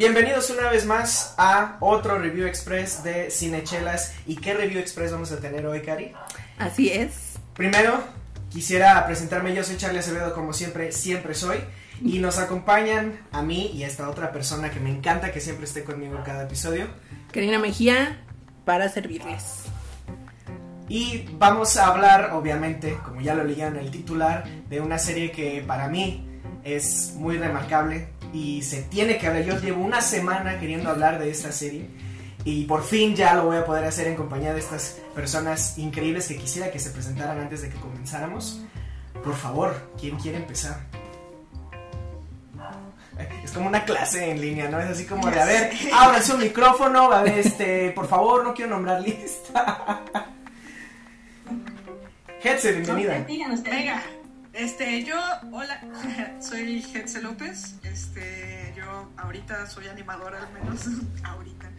Bienvenidos una vez más a otro Review Express de Cinechelas. ¿Y qué Review Express vamos a tener hoy, Cari? Así es. Primero, quisiera presentarme. Yo soy Charlie Acevedo, como siempre, siempre soy. Y nos acompañan a mí y a esta otra persona que me encanta que siempre esté conmigo en cada episodio. Karina Mejía para servirles. Y vamos a hablar, obviamente, como ya lo leían en el titular, de una serie que para mí es muy remarcable y se tiene que hablar. Yo llevo una semana queriendo hablar de esta serie y por fin ya lo voy a poder hacer en compañía de estas personas increíbles que quisiera que se presentaran antes de que comenzáramos. Por favor, ¿quién quiere empezar? Es como una clase en línea, ¿no? Es así como de, a ver, abran su micrófono, a ver, este, por favor, no quiero nombrar lista. Hetze, bienvenida. Venga, este, yo, hola, soy Hetze López, este, yo ahorita soy animadora, al menos ahorita.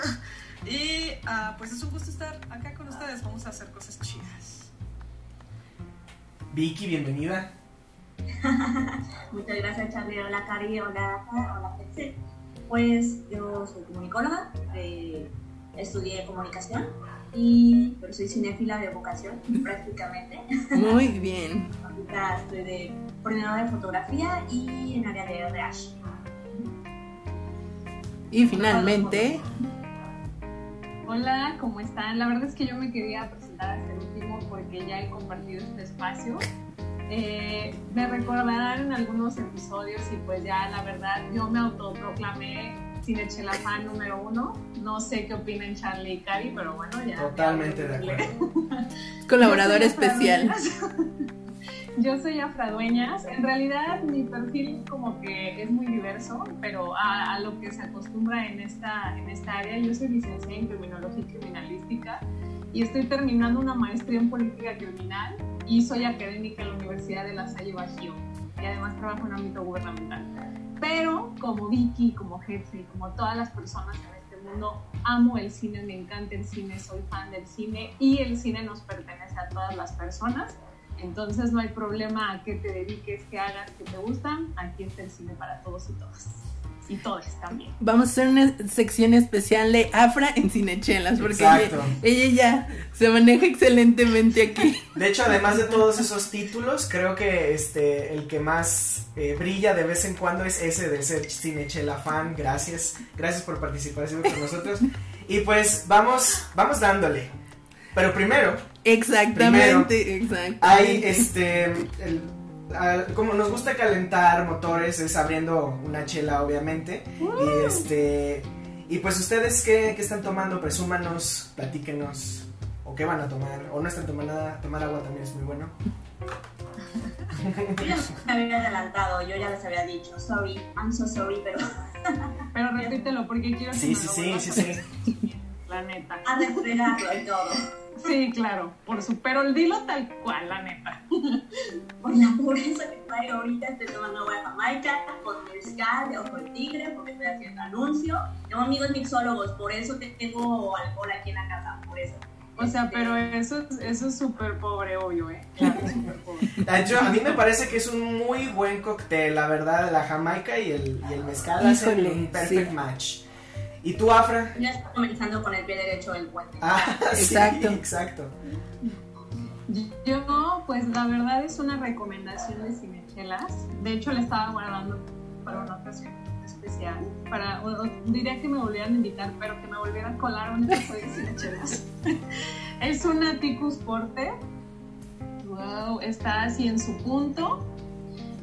y ah, pues es un gusto estar acá con ustedes, vamos a hacer cosas chidas. Vicky, bienvenida. Muchas gracias, Charlie. Hola, Cari. Hola, hola, Pepsi. Pues yo soy comunicóloga, eh, estudié comunicación, y, pero soy cinéfila de vocación, prácticamente. Muy bien. Ahorita estoy de coordinadora de fotografía y en área de RH. Y finalmente, Hola, ¿cómo están? La verdad es que yo me quería presentar hasta el último porque ya he compartido este espacio. Eh, me recordarán en algunos episodios y pues ya la verdad yo me autoproclamé Cinechela fan número uno. No sé qué opinan Charlie y Cari, pero bueno, ya. Totalmente de acuerdo. colaborador especial. Yo soy Afradueñas. En realidad mi perfil como que es muy diverso, pero a, a lo que se acostumbra en esta, en esta área, yo soy licenciada en Criminología y Criminalística y estoy terminando una maestría en Política Criminal y soy académica en la Universidad de La Salle Bajío y además trabajo en ámbito gubernamental. Pero como Vicky, como jefe, como todas las personas en este mundo, amo el cine, me encanta el cine, soy fan del cine y el cine nos pertenece a todas las personas. Entonces no hay problema a qué te dediques, qué hagas, qué te gustan. Aquí está el cine para todos y todas. Y todos también. Vamos a hacer una sección especial de Afra en Cinechelas, porque ella, Exacto. ella ya se maneja excelentemente aquí. De hecho, además de todos esos títulos, creo que este el que más eh, brilla de vez en cuando es ese de ser Cinechela fan. Gracias, gracias por participar siempre con nosotros. Y pues vamos, vamos dándole. Pero primero, Exactamente, exactamente. hay este el- como nos gusta calentar motores es abriendo una chela obviamente. Y este y pues ustedes qué, qué están tomando presúmanos platíquenos. O qué van a tomar o no están tomando nada tomar agua también es muy bueno. Yo ya me había adelantado, yo ya les había dicho, sorry, I'm so sorry, pero Pero repítelo porque quiero que sí me sí lo sí sí La neta. a refregarlo y todo. Sí, claro, por su, pero dilo tal cual, la neta. Por la pureza que traigo ahorita, estoy tomando agua de Jamaica con mezcal de ojo de tigre, porque estoy haciendo anuncio. Tengo amigos mixólogos, por eso te- tengo alcohol aquí en la casa, por eso. O sea, Este, pero eso, es- eso es súper pobre, obvio, ¿eh? Claro, súper pobre. De hecho, a mí me parece que es un muy buen cóctel, la verdad, la jamaica y el, y el mezcal hacen un perfect sí. match. ¿Y tú, Afra? Ya estoy comenzando con el pie derecho del puente. Ah, sí, Exacto. exacto. Yo, pues la verdad es una recomendación de Cinechelas. De hecho, la estaba guardando para una ocasión especial. Para, o- o diría que me volvieran a invitar, pero que me volvieran a colar a un episodio de Cinechelas. es una Ticus Porter. Wow, está así en su punto.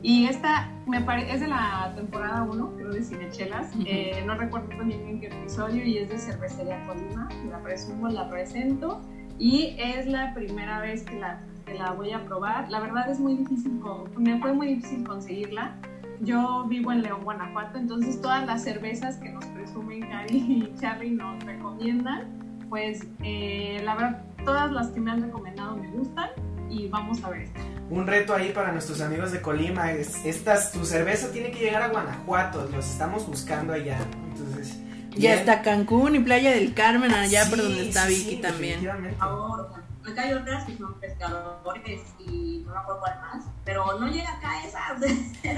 Y esta me pare- es de la temporada 1, creo, de Cinechelas. Ujú. Eh, no recuerdo bien en qué episodio y es de Cervecería Colima. La presumo, la presento. Y es la primera vez que la que la voy a probar. La verdad es muy difícil, me fue muy difícil conseguirla. Yo vivo en León, Guanajuato, entonces todas las cervezas que nos presumen Cari y Charlie nos recomiendan, pues eh, la verdad todas las que me han recomendado me gustan y vamos a ver Un reto ahí para nuestros amigos de Colima es, estas, tu cerveza tiene que llegar a Guanajuato, los estamos buscando allá. Entonces, ya está Cancún y Playa del Carmen, allá por donde está sí, Vicky sí, también. definitivamente. Por favor, acá hay otras que son pescadores y no me acuerdo cuál más, pero no llega acá esa.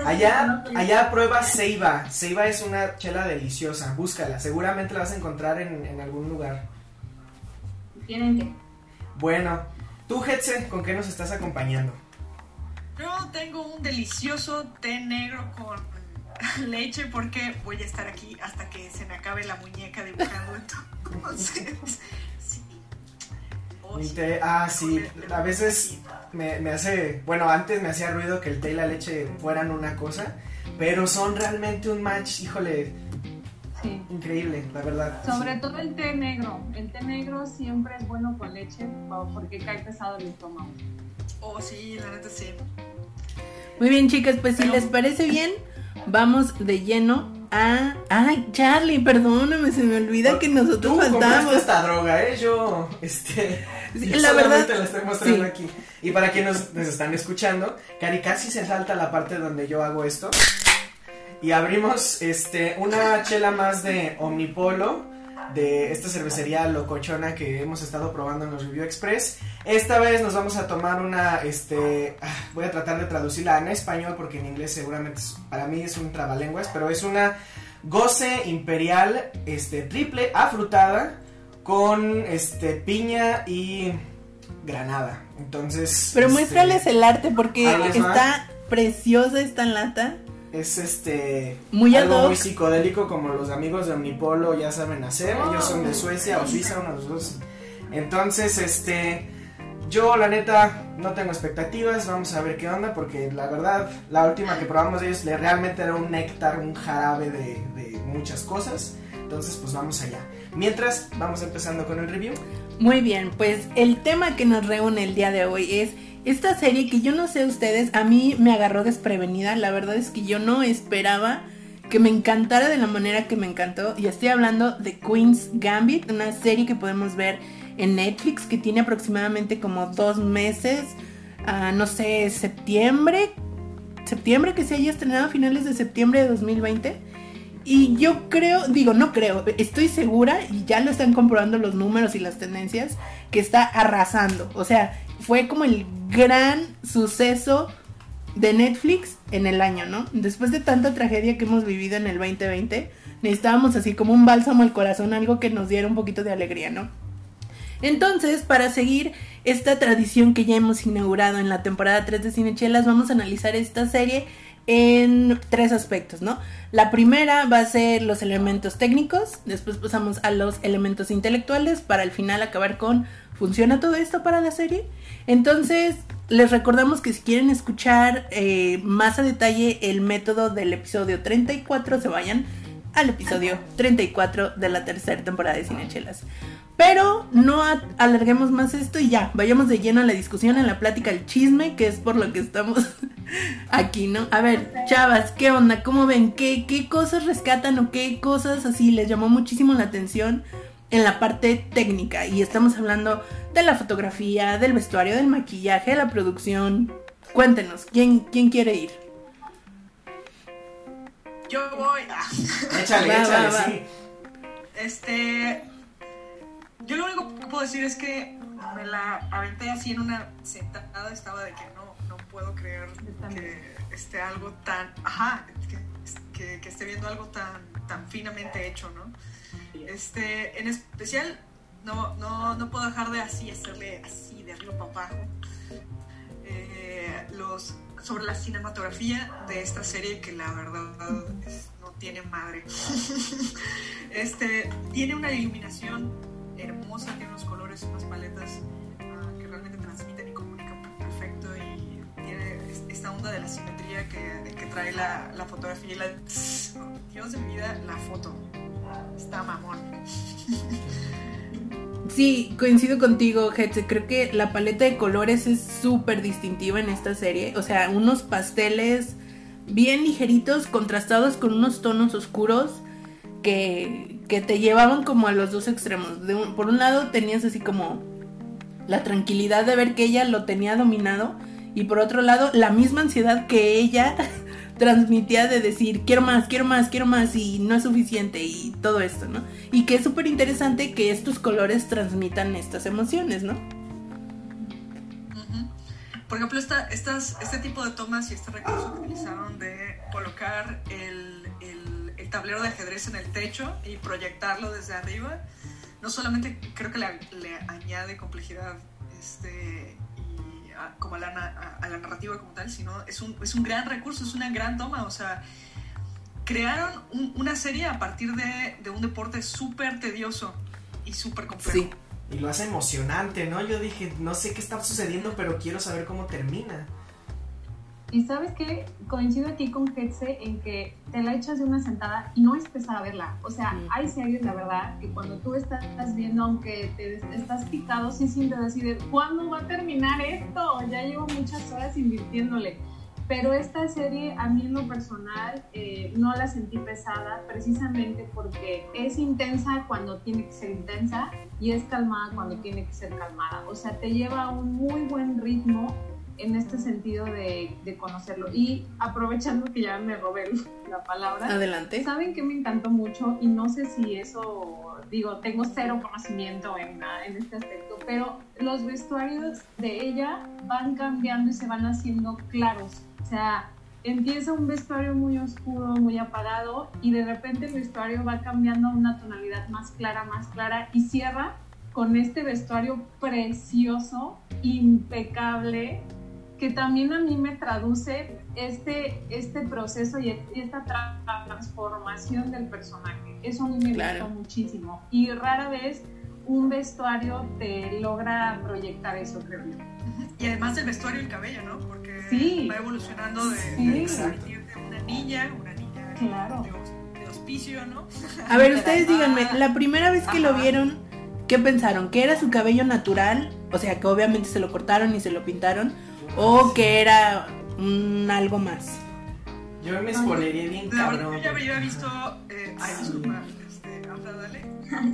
Allá, allá prueba Ceiba. Ceiba es una chela deliciosa. Búscala. Seguramente la vas a encontrar en, en algún lugar. Tienen que. Bueno, tú, Hetze, ¿con qué nos estás acompañando? Yo tengo un delicioso té negro con leche porque voy a estar aquí hasta que se me acabe la muñeca dibujando. Entonces, sí. Mi sí. té- ah, sí. A veces me, me hace. Bueno, antes me hacía ruido que el té y la leche fueran una cosa. Pero son realmente un match, híjole, Sí. increíble, la verdad. Sobre todo el té negro. El té negro siempre es bueno con leche porque cae pesado el estómago. Oh, sí, la neta sí. Muy bien, chicas, pues si Pero- les parece bien, vamos de lleno a. Ay, Charlie, perdóname, se me olvida que nosotros faltamos. esta droga, ¿eh? Yo, este. Sí, yo la solamente verdad, la estoy mostrando sí. aquí. Y para quienes nos, están escuchando, Cari casi se salta la parte donde yo hago esto. Y abrimos este una chela más de Omnipolo. De esta cervecería locochona que hemos estado probando en los Review Express. Esta vez nos vamos a tomar una, este, ah, voy a tratar de traducirla en español porque en inglés seguramente es- para mí es un trabalenguas, pero es una Goce Imperial, este, triple afrutada con, este, piña y granada. Entonces, Pero este, muéstrales el arte porque está preciosa esta lata. Es este Muy algo muy psicodélico como los amigos de Omnipolo ya saben hacer. Ellos son de Suecia o Suiza, uno de los dos. Entonces, este, yo la neta no tengo expectativas. Vamos a ver qué onda porque la verdad la última que probamos de ellos le realmente era un néctar, un jarabe de, de muchas cosas. Entonces, pues vamos allá. Mientras, vamos empezando con el review. Muy bien, pues el tema que nos reúne el día de hoy es esta serie que yo no sé ustedes, a mí me agarró desprevenida, la verdad es que yo no esperaba que me encantara de la manera que me encantó y estoy hablando de Queen's Gambit, una serie que podemos ver en Netflix que tiene aproximadamente como dos meses, ah, no sé, septiembre, septiembre que se haya estrenado a finales de septiembre de 2020. Y yo creo, digo, no creo, estoy segura, y ya lo están comprobando los números y las tendencias, que está arrasando. O sea, fue como el gran suceso de Netflix en el año, ¿no? Después de tanta tragedia que hemos vivido en el 2020, necesitábamos así como un bálsamo al corazón, algo que nos diera un poquito de alegría, ¿no? Entonces, para seguir esta tradición que ya hemos inaugurado en la temporada 3 de Cinechelas, vamos a analizar esta serie en tres aspectos, ¿no? La primera va a ser los elementos técnicos, después pasamos a los elementos intelectuales para al final acabar con ¿funciona todo esto para la serie? Entonces, les recordamos que si quieren escuchar eh, más a detalle el método del episodio 34, se vayan al episodio 34 de la tercera temporada de Cinechelas. Pero no alarguemos más esto y ya, vayamos de lleno a la discusión, a la plática, al chisme, que es por lo que estamos aquí, ¿no? A ver, chavas, ¿qué onda? ¿Cómo ven? ¿Qué, qué cosas rescatan o qué cosas así les llamó muchísimo la atención en la parte técnica? Y estamos hablando de la fotografía, del vestuario, del maquillaje, de la producción. Cuéntenos, ¿quién, quién quiere ir? Yo voy. ah. Échale, Va, échale, va, va. sí. Este. Yo lo único que puedo decir es que me la aventé así en una sentada. Estaba de que no, no puedo creer que esté algo tan. Ajá, que, que- que esté viendo algo tan, tan finamente hecho, ¿no? Este, en especial, no, no, no puedo dejar de así hacerle así de arriba para abajo. eh, los, sobre la cinematografía de esta serie que la verdad es- no tiene madre. este, tiene una iluminación hermosa, tiene unos colores, unas paletas ah, que realmente transmiten y comunican perfecto y tiene es- esta onda de la simetría que, que trae la, la fotografía y la... Dios de mi vida, la foto. Está mamón. Sí, coincido contigo, Hetze. Creo que la paleta de colores es súper distintiva en esta serie. O sea, unos pasteles bien ligeritos, contrastados con unos tonos oscuros que, que te llevaban como a los dos extremos. Por un lado tenías así como la tranquilidad de ver que ella lo tenía dominado y por otro lado la misma ansiedad que ella transmitía de decir quiero más, quiero más, quiero más y no es suficiente y todo esto, ¿no? Y que es súper interesante que estos colores transmitan estas emociones, ¿no? Por ejemplo, esta, estas, este tipo de tomas y este recurso que utilizaron de colocar el- el tablero de ajedrez en el techo y proyectarlo desde arriba, no solamente creo que le, le añade complejidad este, y a, como a la, a- a la narrativa como tal, sino es un, es un gran recurso, es una gran toma. O sea, crearon un- una serie a partir de, de un deporte súper tedioso y súper complejo. Sí. Y lo hace emocionante, ¿no? Yo dije, no sé qué está sucediendo, pero quiero saber cómo termina. Y sabes qué, coincido aquí con Hetze en que te la echas de una sentada y no es pesada verla. O sea, hay series, la verdad, que cuando tú estás viendo, aunque te estás picado, sí sientes así de, ¿cuándo va a terminar esto? Ya llevo muchas horas invirtiéndole. Pero esta serie, a mí en lo personal, eh, no la sentí pesada precisamente porque es intensa cuando tiene que ser intensa y es calmada cuando tiene que ser calmada. O sea, te lleva a un muy buen ritmo en este sentido de, de conocerlo. Y aprovechando que ya me robé la palabra, Adelante. ¿saben que me encantó mucho? Y no sé si eso, digo, tengo cero conocimiento en, en este aspecto, pero los vestuarios de ella van cambiando y se van haciendo claros. O sea, empieza un vestuario muy oscuro, muy apagado, y de repente el vestuario va cambiando a una tonalidad más clara, más clara, y cierra con este vestuario precioso, impecable, que también a mí me traduce este, este proceso y esta tra- transformación del personaje. Eso a mí me Claro. gustó muchísimo. Y rara vez un vestuario te logra proyectar eso, creo yo. Y además del vestuario y el cabello, ¿no? Porque Sí. va evolucionando de, Sí. una niña, una niña Claro. de, hos- de hospicio, ¿no? A ver, ustedes díganme, la primera vez que lo vieron, ¿qué pensaron? ¿Que era su cabello natural? O sea, que obviamente se lo cortaron y se lo pintaron. ¿O que era un algo más? Yo me spoileré bien La verdad, cabrón. yo ya había visto. Eh, ay, disculpa, este, dale.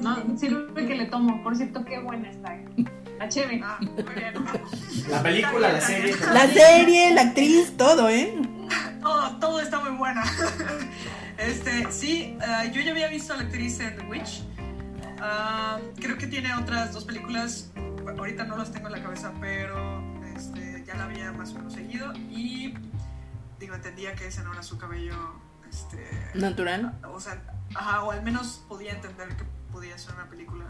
No, sirve que le tomo. Por cierto, qué buena está. La cheve. Ah, muy bien. La película, la serie. La serie, la actriz, todo, ¿eh? Todo, todo está muy buena. Este, sí, eh, yo ya había visto a la actriz en The Witch. Ah, creo que tiene otras dos películas. Ahorita no las tengo en la cabeza, pero ya la había más o menos seguido. Y digo, entendía que ese no era su cabello. Este, Natural. o sea, ajá, o al menos podía entender que podía ser una película,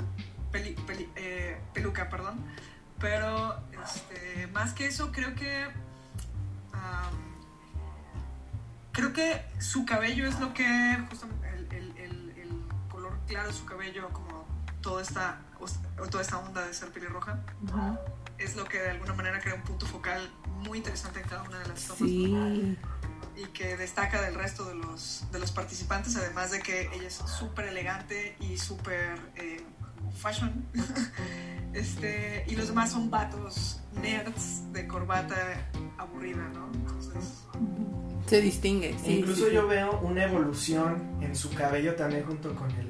peli- peli- eh, peluca, perdón. Pero este, más que eso, creo que am, creo que su cabello es lo que el, el- el- el color claro de su cabello, como toda esta o toda esta onda de ser pelirroja, es lo que de alguna manera crea un punto focal muy interesante en cada una de las tomas. Sí. y que destaca del resto de los, de los participantes, además de que ella es súper elegante y súper eh, fashion. este, y los demás son vatos nerds de corbata aburrida, ¿no? Entonces, Se distingue. Sí, Incluso sí, yo veo una evolución en su cabello también junto con el...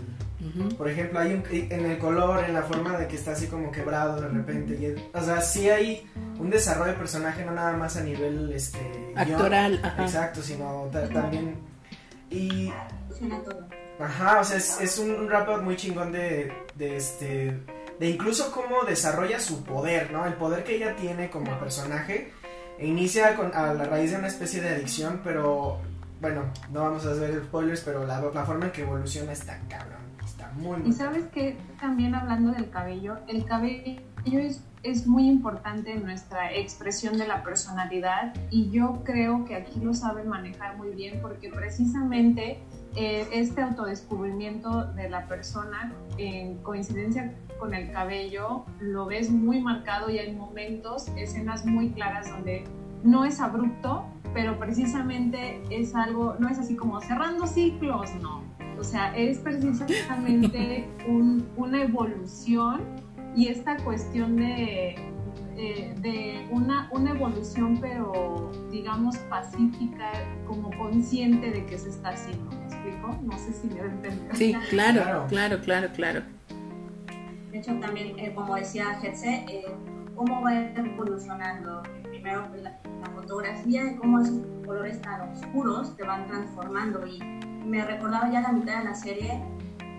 Por ejemplo, hay un, en el color, en la forma de que está así como quebrado de repente. y es- o sea, sí hay un desarrollo de personaje, no nada más a nivel este, guion. Actoral, ajá. Exacto, sino ta- también... Y. Ajá, o sea, es, es un rap muy chingón de, de este. De incluso cómo desarrolla su poder, ¿no? El poder que ella tiene como personaje. E inicia con, a la raíz de una especie de adicción, pero. Bueno, no vamos a hacer spoilers, pero la, la forma en que evoluciona está cabrón. Muy Y sabes que también hablando del cabello, el cabello es, es muy importante en nuestra expresión de la personalidad y yo creo que aquí lo saben manejar muy bien porque precisamente eh, este autodescubrimiento de la persona en coincidencia con el cabello lo ves muy marcado y hay momentos, escenas muy claras donde no es abrupto, pero precisamente es algo, no es así como cerrando ciclos, no. O sea, es precisamente un- una evolución y esta cuestión de, de una, una evolución, pero digamos pacífica, como consciente de que se está haciendo. ¿Me explico? No sé si me entender. Sí, claro, Claro. claro, claro, claro. De hecho, también, eh, como decía Hetze, eh, cómo va evolucionando. Primero, la, la fotografía y cómo esos colores tan oscuros te van transformando. Y me recordaba ya la mitad de la serie.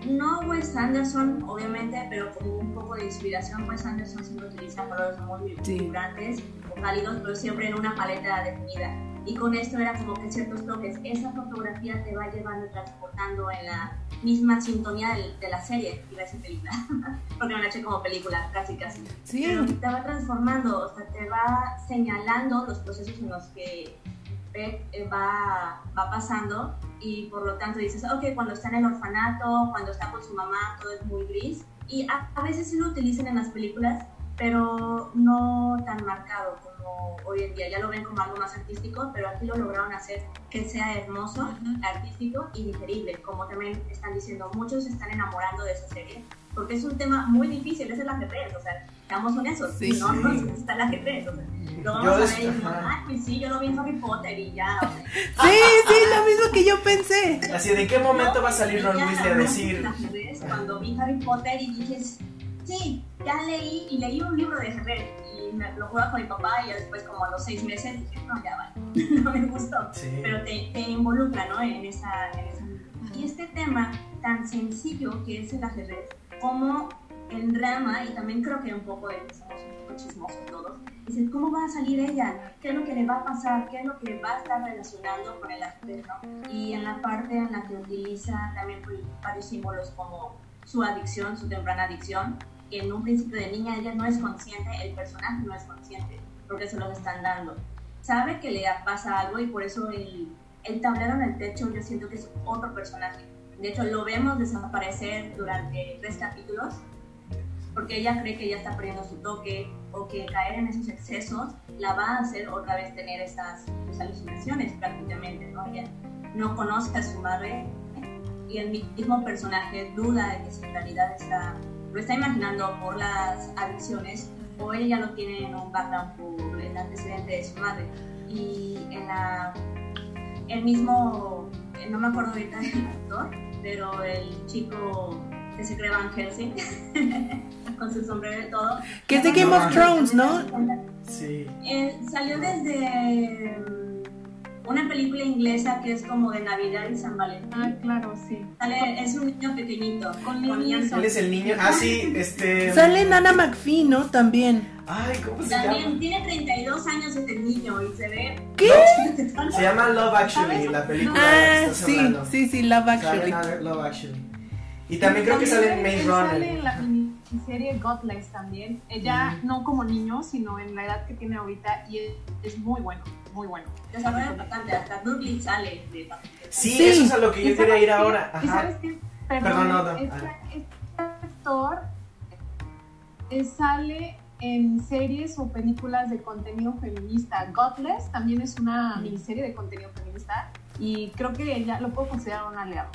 No Wes Anderson, obviamente, pero como un poco de inspiración. Wes Anderson siempre utiliza colores muy Sí. vibrantes o cálidos, pero siempre en una paleta definida. Y con esto era como que ciertos toques. Esa fotografía te va llevando y transportando en la misma sintonía del- de, la serie, iba a decir película, porque me la eché como película, casi casi. Sí. Pero te va transformando, o sea, te va señalando los procesos en los que eh, va, va pasando y por lo tanto dices, ok, cuando está en el orfanato, cuando está con su mamá, todo es muy gris. Y a, a veces sí lo utilizan en las películas, pero no tan marcado como hoy en día. Ya lo ven como algo más artístico, pero aquí lo lograron hacer que sea hermoso, artístico y digerible. Como también están diciendo, muchos se están enamorando de esa serie, porque es un tema muy difícil, es el ajedrez, o sea, seamos honestos, Sí. no Sí. nos gusta el ajedrez, o sea, lo Yo vamos a es- ver y decimos, ah, pues sí, yo lo vi en Harry Potter y ya, o sea, Sí, sí, lo mismo que yo pensé. Así, ¿de qué momento va a salir Ron Weasley a decir? Cuando vi Harry Potter y dije, sí, ya leí y leí un libro de ajedrez y me lo jugaba con mi papá y ya después como a los seis meses dije, no, ya vale, no me gustó. Sí. Pero te, te involucra, ¿no? En esa, en esa... Y este tema tan sencillo que es el ajedrez, como el drama, y también creo que un poco de somos un poco chismosos todos, dices, ¿cómo va a salir ella? ¿Qué es lo que le va a pasar? ¿Qué es lo que va a estar relacionando con el? ¿no? Y en la parte en la que utiliza también pues, varios símbolos como su adicción, su temprana adicción, que en un principio de niña ella no es consciente, el personaje no es consciente, porque se los están dando. Sabe que le pasa algo y por eso el, el tablero en el techo yo siento que es otro personaje. De hecho, lo vemos desaparecer durante tres capítulos porque ella cree que ya está perdiendo su toque o que caer en esos excesos la va a hacer otra vez tener pues, alucinaciones prácticamente, ¿no? Ella no conoce a su madre y el mismo personaje duda de que si en realidad lo está imaginando por las adicciones o ella lo tiene en un background por el antecedente de su madre. Y en la, el mismo, no me acuerdo ahorita del actor, pero el chico que se cree Van Helsing, con su sombrero y todo. Que es de Game of Thrones, ¿no? Sí. Eh, salió desde mm, una película inglesa que es como de Navidad y San Valentín. Ah, claro, sí. Sale, es un niño pequeñito. Con niños. Él es el niño. Ah, sí, este. Sale Nana McPhee, ¿no? También. Ay, ¿cómo se También llama? tiene 32 años este niño y se ve. ¿Qué? Se llama Love Actually, la película de la Ah, que sí, hablando. sí, sí, Love Actually. Love Actually. Y también creo que sale en Maze Él Sale en Runner. la miniserie Godless también. Ella no como niño, sino en la edad que tiene ahorita y es, es muy bueno, muy bueno. Desarrollo bastante. Hasta Dudley sale de Sí, Sí. eso es a lo que yo ¿Y quería sabes ir qué? ahora. ¿Y Ajá. sabes qué? Perdón, Perdón, no, no. este, este actor eh, sale en series o películas de contenido feminista. Godless también es una miniserie de contenido feminista y creo que ella lo puedo considerar un aliado.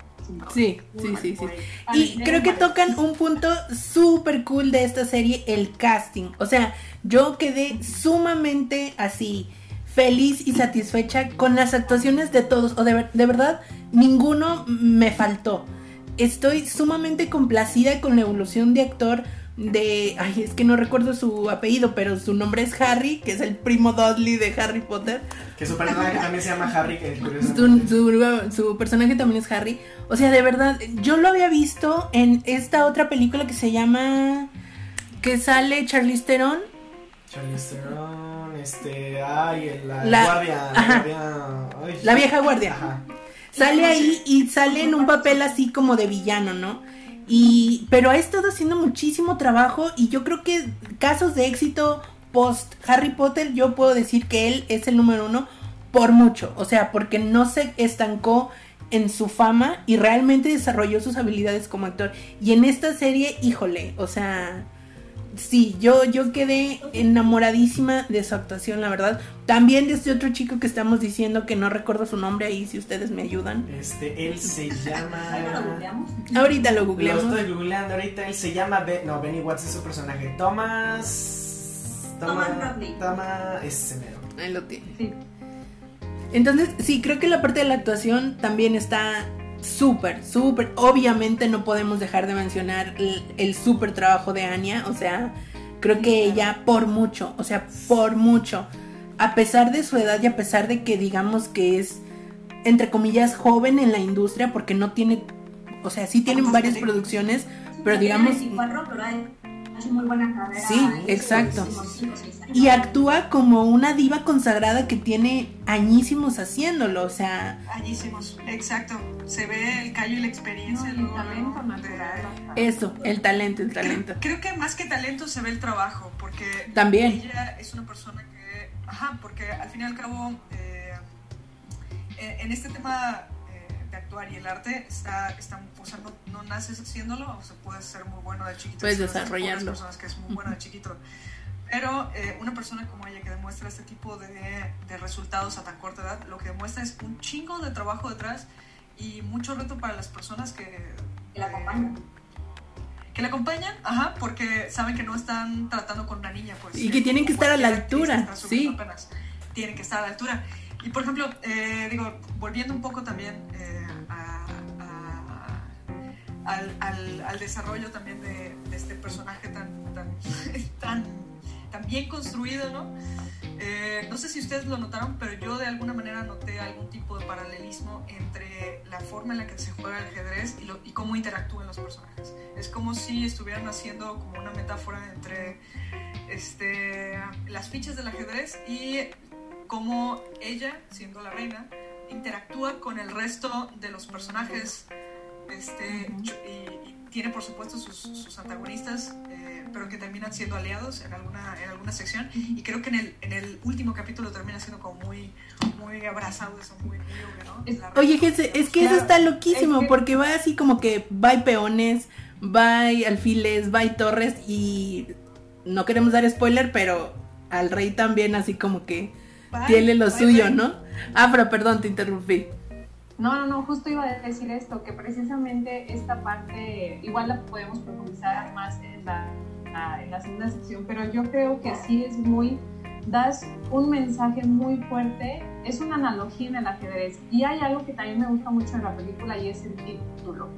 Sí, sí, sí, sí. Y creo que tocan un punto súper cool de esta serie, el casting. O sea, yo quedé sumamente así, feliz y satisfecha con las actuaciones de todos. O de, de verdad, ninguno me faltó. Estoy sumamente complacida con la evolución de actor de... Ay, es que no recuerdo su apellido, pero su nombre es Harry, que es el primo Dudley de Harry Potter. Que su personaje también se llama Harry, que Su, su- su personaje también es Harry. O sea, de verdad, yo lo había visto en esta otra película que se llama. que sale Charlize Theron. Charlize Theron, este. Ay, el- la, La- guardia. La, ajá. guardia ay. La vieja guardia. Ajá. Sale ahí y sale en un papel así como de villano, ¿no? Y. Pero ha estado haciendo muchísimo trabajo. Y yo creo que casos de éxito post Harry Potter, yo puedo decir que él es el número uno por mucho. O sea, porque no se estancó en su fama y realmente desarrolló sus habilidades como actor. Y en esta serie, híjole, o sea, sí, yo, yo quedé enamoradísima de su actuación, la verdad. También de este otro chico que estamos diciendo que no recuerdo su nombre ahí, si ustedes me ayudan. Este, él se llama. Ahorita lo Lo googleamos. estoy googleando ahorita. Él se llama. Be- no, Benny Watts es su personaje. Thomas. Thomas Bradley. Thomas. Ese mero. Ahí lo tiene. Sí. Entonces, sí, creo que la parte de la actuación también está súper, súper. Obviamente no podemos dejar de mencionar el, el súper trabajo de Anya. O sea, creo que ella por mucho, o sea, por mucho. A pesar de su edad y a pesar de que digamos que es, entre comillas, joven en la industria, porque no tiene, o sea, sí tienen varias producciones, pero digamos... 24, pero ha hecho muy buena carrera. Sí, exacto. Y actúa como una diva consagrada que tiene añísimos haciéndolo, o sea... Añísimos, exacto. Se ve el callo y la experiencia. No, luego, talento de- natural. Eso, el talento, el talento. Creo que más que talento se ve el trabajo, porque También. ella es una persona que, ajá, porque al fin y al cabo, eh, en en este tema eh, de actuar y el arte, está, está, o sea, no, no naces haciéndolo, o sea, puedes ser muy bueno de chiquito. Puedes desarrollarlo. personas que es muy bueno de chiquito. Pero eh, una persona como ella que demuestra este tipo de, de resultados a tan corta edad, lo que demuestra es un chingo de trabajo detrás y mucho reto para las personas que, Que la acompañan. que la acompañan, ajá, porque saben que no están tratando con una niña, pues. Y que tienen que estar a la que altura, sí. apenas. Tienen que estar a la altura. Y por ejemplo, eh, digo, volviendo un poco también eh, al, al- desarrollo también de, este personaje tan, tan, tan, bien construido, ¿no? Eh, no sé si ustedes lo notaron, pero yo de alguna manera noté algún tipo de paralelismo entre la forma en la que se juega el ajedrez y, y cómo interactúan los personajes. Es como si estuvieran haciendo como una metáfora entre este, las fichas del ajedrez y cómo ella, siendo la reina, interactúa con el resto de los personajes este, y, y tiene por supuesto sus, sus antagonistas, eh, pero que terminan siendo aliados en alguna, en alguna sección. Y creo que en el, en el último capítulo termina siendo como muy, muy abrazado, eso, muy, muy obvio, ¿no? Es- Oye. Jesse, es que eso está loquísimo, es que- porque va así como que va y peones, va y alfiles, va y torres, y no queremos dar spoiler, pero al rey también así como que Bye, tiene lo bye, suyo, bye. ¿no? Ah, pero perdón, te interrumpí. No, no, no, justo iba a decir esto, que precisamente esta parte, igual la podemos profundizar más en la, en la segunda sección, pero yo creo que sí es muy, das un mensaje muy fuerte, es una analogía en el ajedrez. Y hay algo que también me gusta mucho en la película y es el título.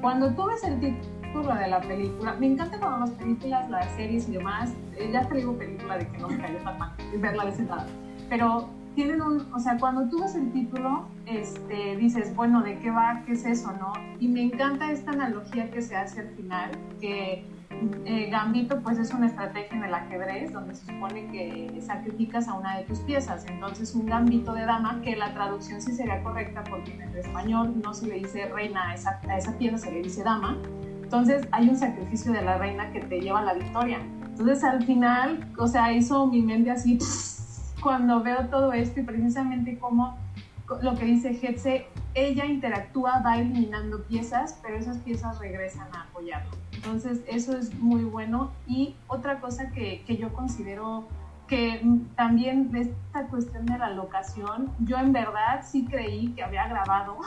Cuando tú ves el título de la película, me encanta cuando las películas, las series y demás, eh, ya te digo película de que no me cayó tan mal, verla de sentada, pero tienen un, o sea, cuando tú ves el título, este, dices, bueno, ¿de qué va? ¿Qué es eso? ¿No? Y me encanta esta analogía que se hace al final, que eh, Gambito pues es una estrategia en el ajedrez donde se supone que sacrificas a una de tus piezas. Entonces un gambito de dama, que la traducción sí sería correcta porque en el español no se le dice reina a esa, a esa pieza, se le dice dama. Entonces hay un sacrificio de la reina que te lleva a la victoria. Entonces al final, o sea, hizo mi mente así cuando veo todo esto y precisamente como lo que dice Hetze, ella interactúa, va eliminando piezas, pero esas piezas regresan a apoyarlo. Entonces eso es muy bueno. Y otra cosa que, que yo considero que también de esta cuestión de la locación, yo en verdad sí creí que había grabado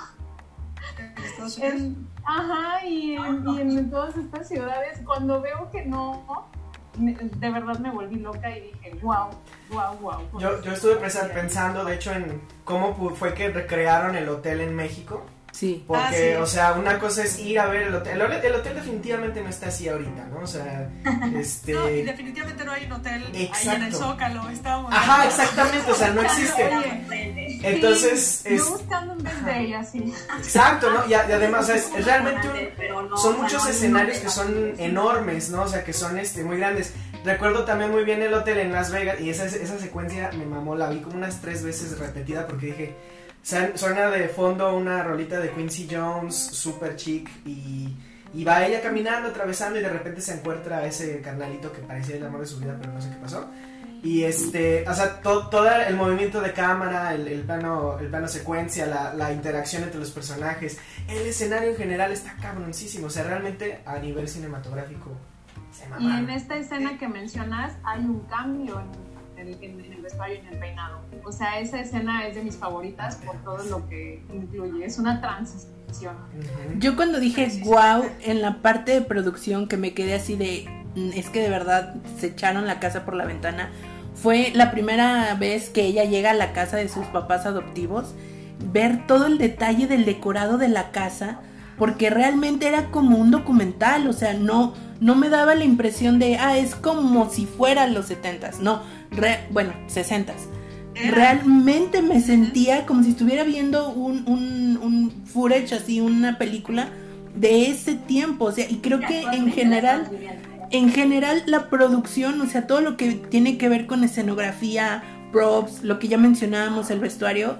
En ajá, y en, y en todas estas ciudades, cuando veo que no, de verdad me volví loca y dije, wow, wow, wow. Yo, yo estuve pensando, de hecho, en cómo pu- fue que recrearon el hotel en México. Sí. Porque, Ah, sí. o sea, una cosa es ir a ver el hotel. El, hotel- el hotel definitivamente no está así ahorita, ¿no? O sea, este... No, y definitivamente no hay un hotel ahí en el. Zócalo, estábamos. Ajá, exactamente, o sea, no existe. Entonces, es... Buscando en vez de ella, sí. Exacto, ¿no? Y, a- y además, es, es realmente un... No, son muchos escenarios que son enormes, ¿no? O sea, que son este, muy grandes. Recuerdo también muy bien el hotel en Las Vegas y esa, esa secuencia me mamó, la vi como unas tres veces repetida porque dije, "San- suena de fondo una rolita de Quincy Jones, super chic y, y va ella caminando, atravesando y de repente se encuentra a ese carnalito que parecía el amor de su vida, pero no sé qué pasó. Y este, o sea, to- todo el movimiento de cámara, el, el plano, el plano secuencia, la, la interacción entre los personajes, el escenario en general está cabroncísimo. O sea, realmente a nivel cinematográfico Se Y mamaron. en esta escena que mencionas hay un cambio en el, en- en el vestuario y en el peinado. O sea, esa escena es de mis favoritas por todo lo que incluye. Es una transición. Yo cuando dije wow en la parte de producción que me quedé así de "Mm, es que de verdad se echaron la casa por la ventana fue la primera vez que ella llega a la casa de sus papás adoptivos ver todo el detalle del decorado de la casa porque realmente era como un documental, o sea, no no me daba la impresión de ah es como si fuera los setentas, no, re- bueno, sesentas. Era- Realmente me sentía como si estuviera viendo un, un, un footage así, una película de ese tiempo. O sea, y creo que en general. En general la producción, o sea, todo lo que tiene que ver con escenografía, props, lo que ya mencionábamos, el vestuario,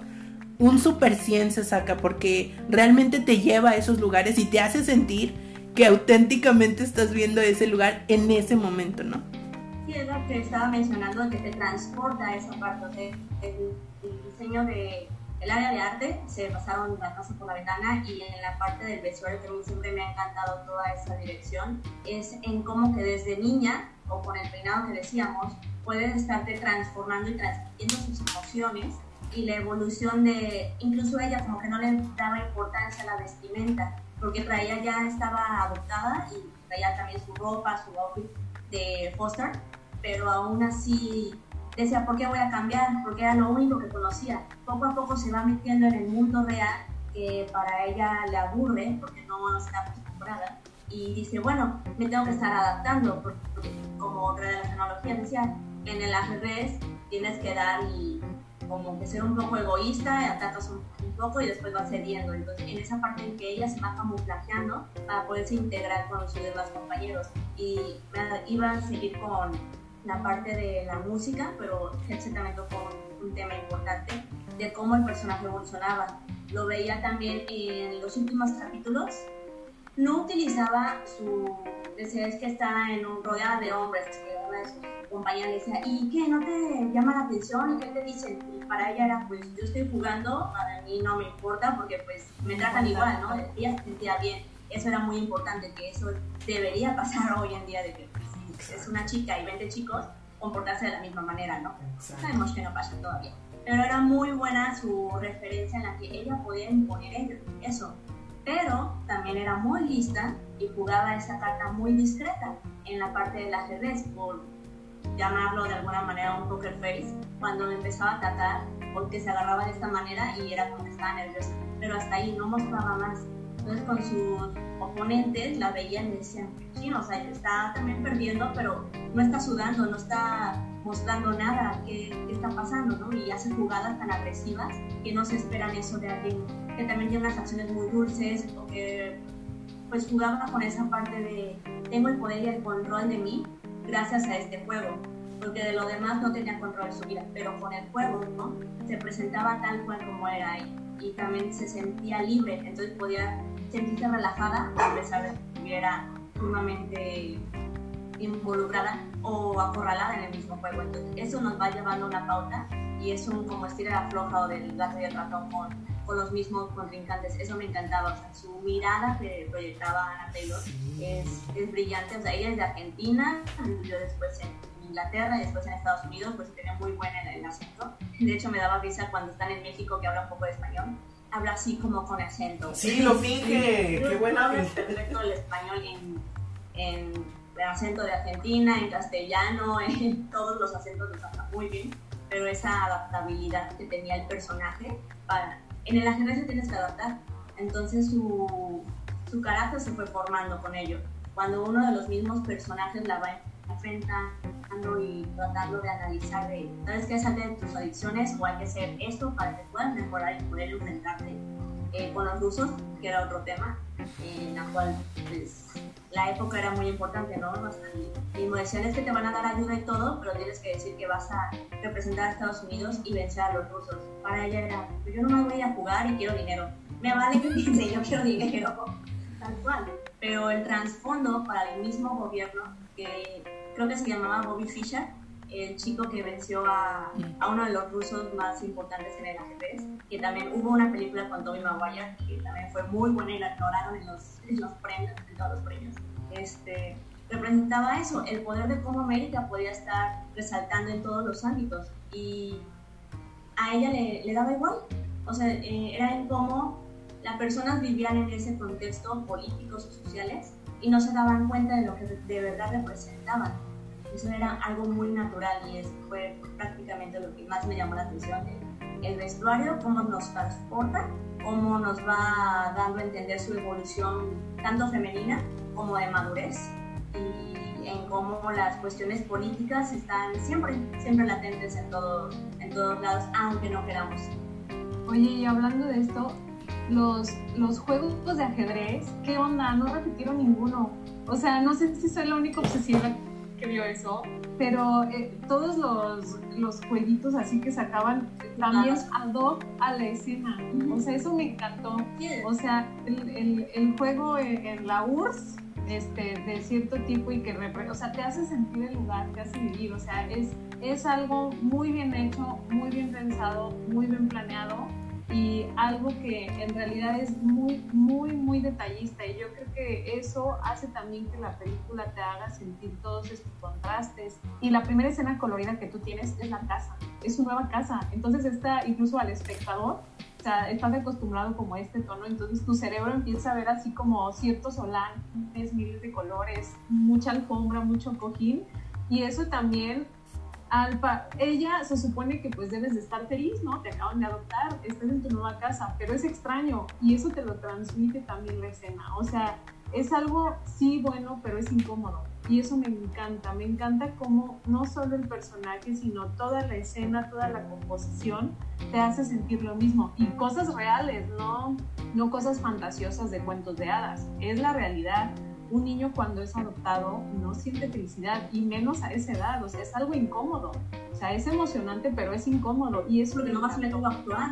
un super 100 se saca porque realmente te lleva a esos lugares y te hace sentir que auténticamente estás viendo ese lugar en ese momento, ¿no? Sí, es lo que estaba mencionando, que te transporta a esa parte. O el diseño de el área de arte se pasaron la casa por la ventana y en la parte del vestuario que a mí siempre me ha encantado toda esa dirección. Es en cómo que desde niña o con el peinado que decíamos puedes estarte transformando y transmitiendo sus emociones y la evolución de incluso ella como que no le daba importancia a la vestimenta porque traía ya estaba adoptada y traía también su ropa, su outfit de foster pero aún así decía, ¿por qué voy a cambiar? Porque era lo único que conocía. Poco a poco se va metiendo en el mundo real, que para ella le aburre, porque no está acostumbrada, y dice, bueno, me tengo que estar adaptando, porque como otra de las tecnologías decía, en el ajedrez tienes que dar y como que ser un poco egoísta, atacas un, un poco y después vas cediendo. Entonces, en esa parte en que ella se va camuflajeando para poderse integrar con sus demás compañeros. Y nada, iba a seguir con la parte de la música, pero Hetze también tocó un, tema importante de cómo el personaje evolucionaba. Lo veía también en los últimos capítulos. No utilizaba su... Decía, es que está en un rodeada de hombres, que una de sus compañeras le decía, ¿y qué? ¿No te llama la atención? ¿Y qué te dicen? Y para ella era, pues yo estoy jugando, para mí no me importa porque pues me tratan igual, ¿no? Ella se sentía bien. Eso era muy importante, que eso debería pasar hoy en día de que es una chica y 20 chicos, comportarse de la misma manera, ¿no? Exacto. Sabemos que no pasa todavía. Pero era muy buena su referencia en la que ella podía imponer eso. Pero también era muy lista y jugaba esa carta muy discreta en la parte del ajedrez, por llamarlo de alguna manera un poker face, cuando me empezaba a atacar, porque se agarraba de esta manera y era como que estaba nerviosa. Pero hasta ahí no mostraba más. Entonces con sus oponentes la veían y decían, sí, o sea, está también perdiendo, pero no está sudando, no está mostrando nada, qué, qué está pasando, ¿no? Y hace jugadas tan agresivas que no se esperan eso de alguien que también tiene unas acciones muy dulces o que pues jugaba con esa parte de tengo el poder y el control de mí gracias a este juego, porque de lo demás no tenía control de su vida, pero con el juego, ¿no? Se presentaba tal cual como era ahí y también se sentía libre, entonces podía sentirse relajada a pesar de que estuviera sumamente involucrada o acorralada en el mismo juego. Entonces, eso nos va llevando una pauta y es un como estira afloja o del gato y el ratón con, con los mismos contrincantes. Eso me encantaba, o sea, su mirada que proyectaba Ana Taylor es, es brillante. O sea, ella es de Argentina, yo después en Inglaterra y después en Estados Unidos, pues tiene muy buen el, el acento. De hecho, me daba risa cuando están en México que habla un poco de español. Habla así como con acento. Sí, lo finge. Qué buena Habla perfecto el español en, en el acento de Argentina, en castellano, en todos los acentos los habla muy bien, pero esa adaptabilidad que tenía el personaje, para, en el ajedrez tienes que adaptar, entonces su, su carácter se fue formando con ello. Cuando uno de los mismos personajes la va enfrentando y tratando de analizar de, ¿sabes qué? Sal de tus adicciones o hay que hacer esto para que puedas mejorar y poder enfrentarte eh, con los rusos, que era otro tema, en la cual pues, la época era muy importante, ¿no? O sea, y, me decían que te van a dar ayuda y todo, pero tienes que decir que vas a representar a Estados Unidos y vencer a los rusos. Para ella era, pues yo no me voy a jugar y quiero dinero. Me vale que piense, yo quiero dinero, tal cual. Pero el trasfondo para el mismo gobierno, que creo que se llamaba Bobby Fischer, el chico que venció a, a, uno de los rusos más importantes en el ajedrez, que también hubo una película con Tobey Maguire, que también fue muy buena y la ignoraron en los, en los premios, en todos los premios. Este, representaba eso, el poder de cómo América podía estar resaltando en todos los ámbitos y a ella le, le daba igual, o sea, eh, era en cómo las personas vivían en ese contexto políticos o sociales y no se daban cuenta de lo que de verdad representaban. Eso era algo muy natural y eso fue prácticamente lo que más me llamó la atención. El vestuario, cómo nos transporta, cómo nos va dando a entender su evolución tanto femenina como de madurez y en cómo las cuestiones políticas están siempre, siempre latentes en, todo, en todos lados, aunque no queramos. Oye, y hablando de esto, los, los juegos de ajedrez, ¿qué onda? No repitieron ninguno. O sea, no sé si soy la única obsesiva que vio eso, pero eh, todos los, los jueguitos así que sacaban también ad hoc a la escena. O sea, eso me encantó. O sea, el, el, el juego en, en la URSS este, de cierto tipo y que o sea, te hace sentir el lugar, te hace vivir, o sea, es, es algo muy bien hecho, muy bien pensado, muy bien planeado y algo que en realidad es muy, muy, muy detallista. Y yo creo que eso hace también que la película te haga sentir todos estos contrastes. Y la primera escena colorida que tú tienes es la casa, es su nueva casa, entonces está incluso al espectador o sea, estás acostumbrado como a este tono, entonces tu cerebro empieza a ver así como ciertos solanes, miles de colores, mucha alfombra, mucho cojín, y eso también, ella se supone que pues debes de estar feliz, ¿no? Te acaban de adoptar, estás en tu nueva casa, pero es extraño, y eso te lo transmite también la escena, o sea, es algo sí bueno, pero es incómodo. Y eso me encanta, me encanta cómo no solo el personaje, sino toda la escena, toda la composición te hace sentir lo mismo. Y cosas reales, no, no cosas fantasiosas de cuentos de hadas. Es la realidad. Un niño cuando es adoptado no siente felicidad y menos a esa edad. O sea, es algo incómodo. O sea, es emocionante, pero es incómodo. Y eso Porque me no vas a encantó. actuar.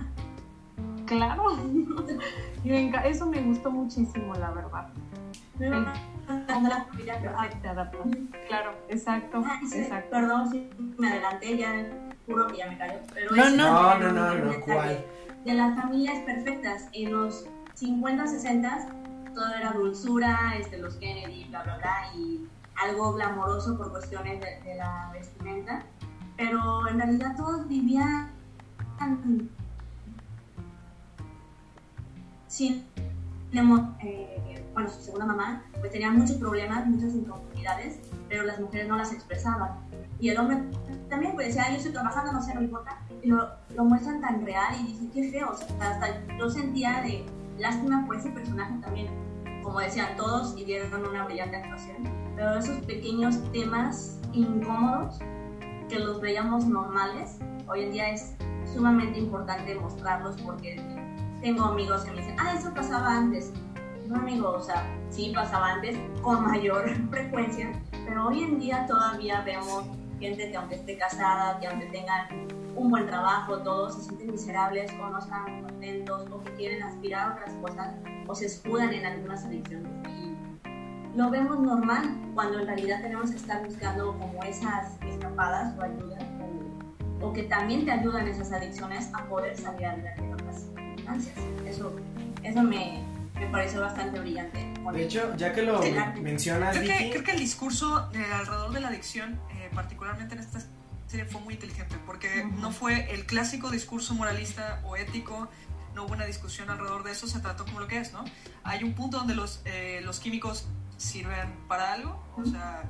Claro. Y me eso me gustó muchísimo, la verdad. Sí. cómo la familia perfecta. te adaptas. Claro, exacto, Ah, sí, exacto. Perdón si me adelanté, ya juro que ya me callo. Pero No, no. No, es no, no, no, ¿cuál? De las familias perfectas, en los 50, 60, todo era dulzura, este, los Kennedy, bla, bla, bla, y algo glamoroso por cuestiones de, de la vestimenta. Pero en realidad todos vivían sin eh, bueno, su segunda mamá, pues tenía muchos problemas, muchas inconformidades, pero las mujeres no las expresaban. Y el hombre también pues decía, "Ay, yo estoy trabajando, no sé, no importa. Y lo, lo muestran tan real y dicen, qué feo. O sea, hasta yo sentía de lástima por ese personaje también. Como decían todos y dieron una brillante actuación. Pero esos pequeños temas incómodos que los veíamos normales, hoy en día es sumamente importante mostrarlos porque tengo amigos que me dicen, ah, eso pasaba antes. No, amigo, o sea, sí pasaba antes con mayor frecuencia, pero hoy en día todavía vemos gente que aunque esté casada, que aunque tengan un buen trabajo, todos se sienten miserables o no están contentos o que quieren aspirar a otras cosas o se escudan en algunas adicciones. Y lo vemos normal cuando en realidad tenemos que estar buscando como esas escapadas o ayuda o, o que también te ayudan esas adicciones a poder salir adelante en otras circunstancias. Eso, eso me, me pareció bastante brillante. De hecho, ya que lo Sí. mencionas, Creo que, Vicky, creo que el discurso eh, alrededor de la adicción, eh, particularmente en esta fue muy inteligente, porque no fue el clásico discurso moralista o ético, no hubo una discusión alrededor de eso, se trató como lo que es, ¿no? Hay un punto donde los, eh, los químicos sirven para algo, o sea,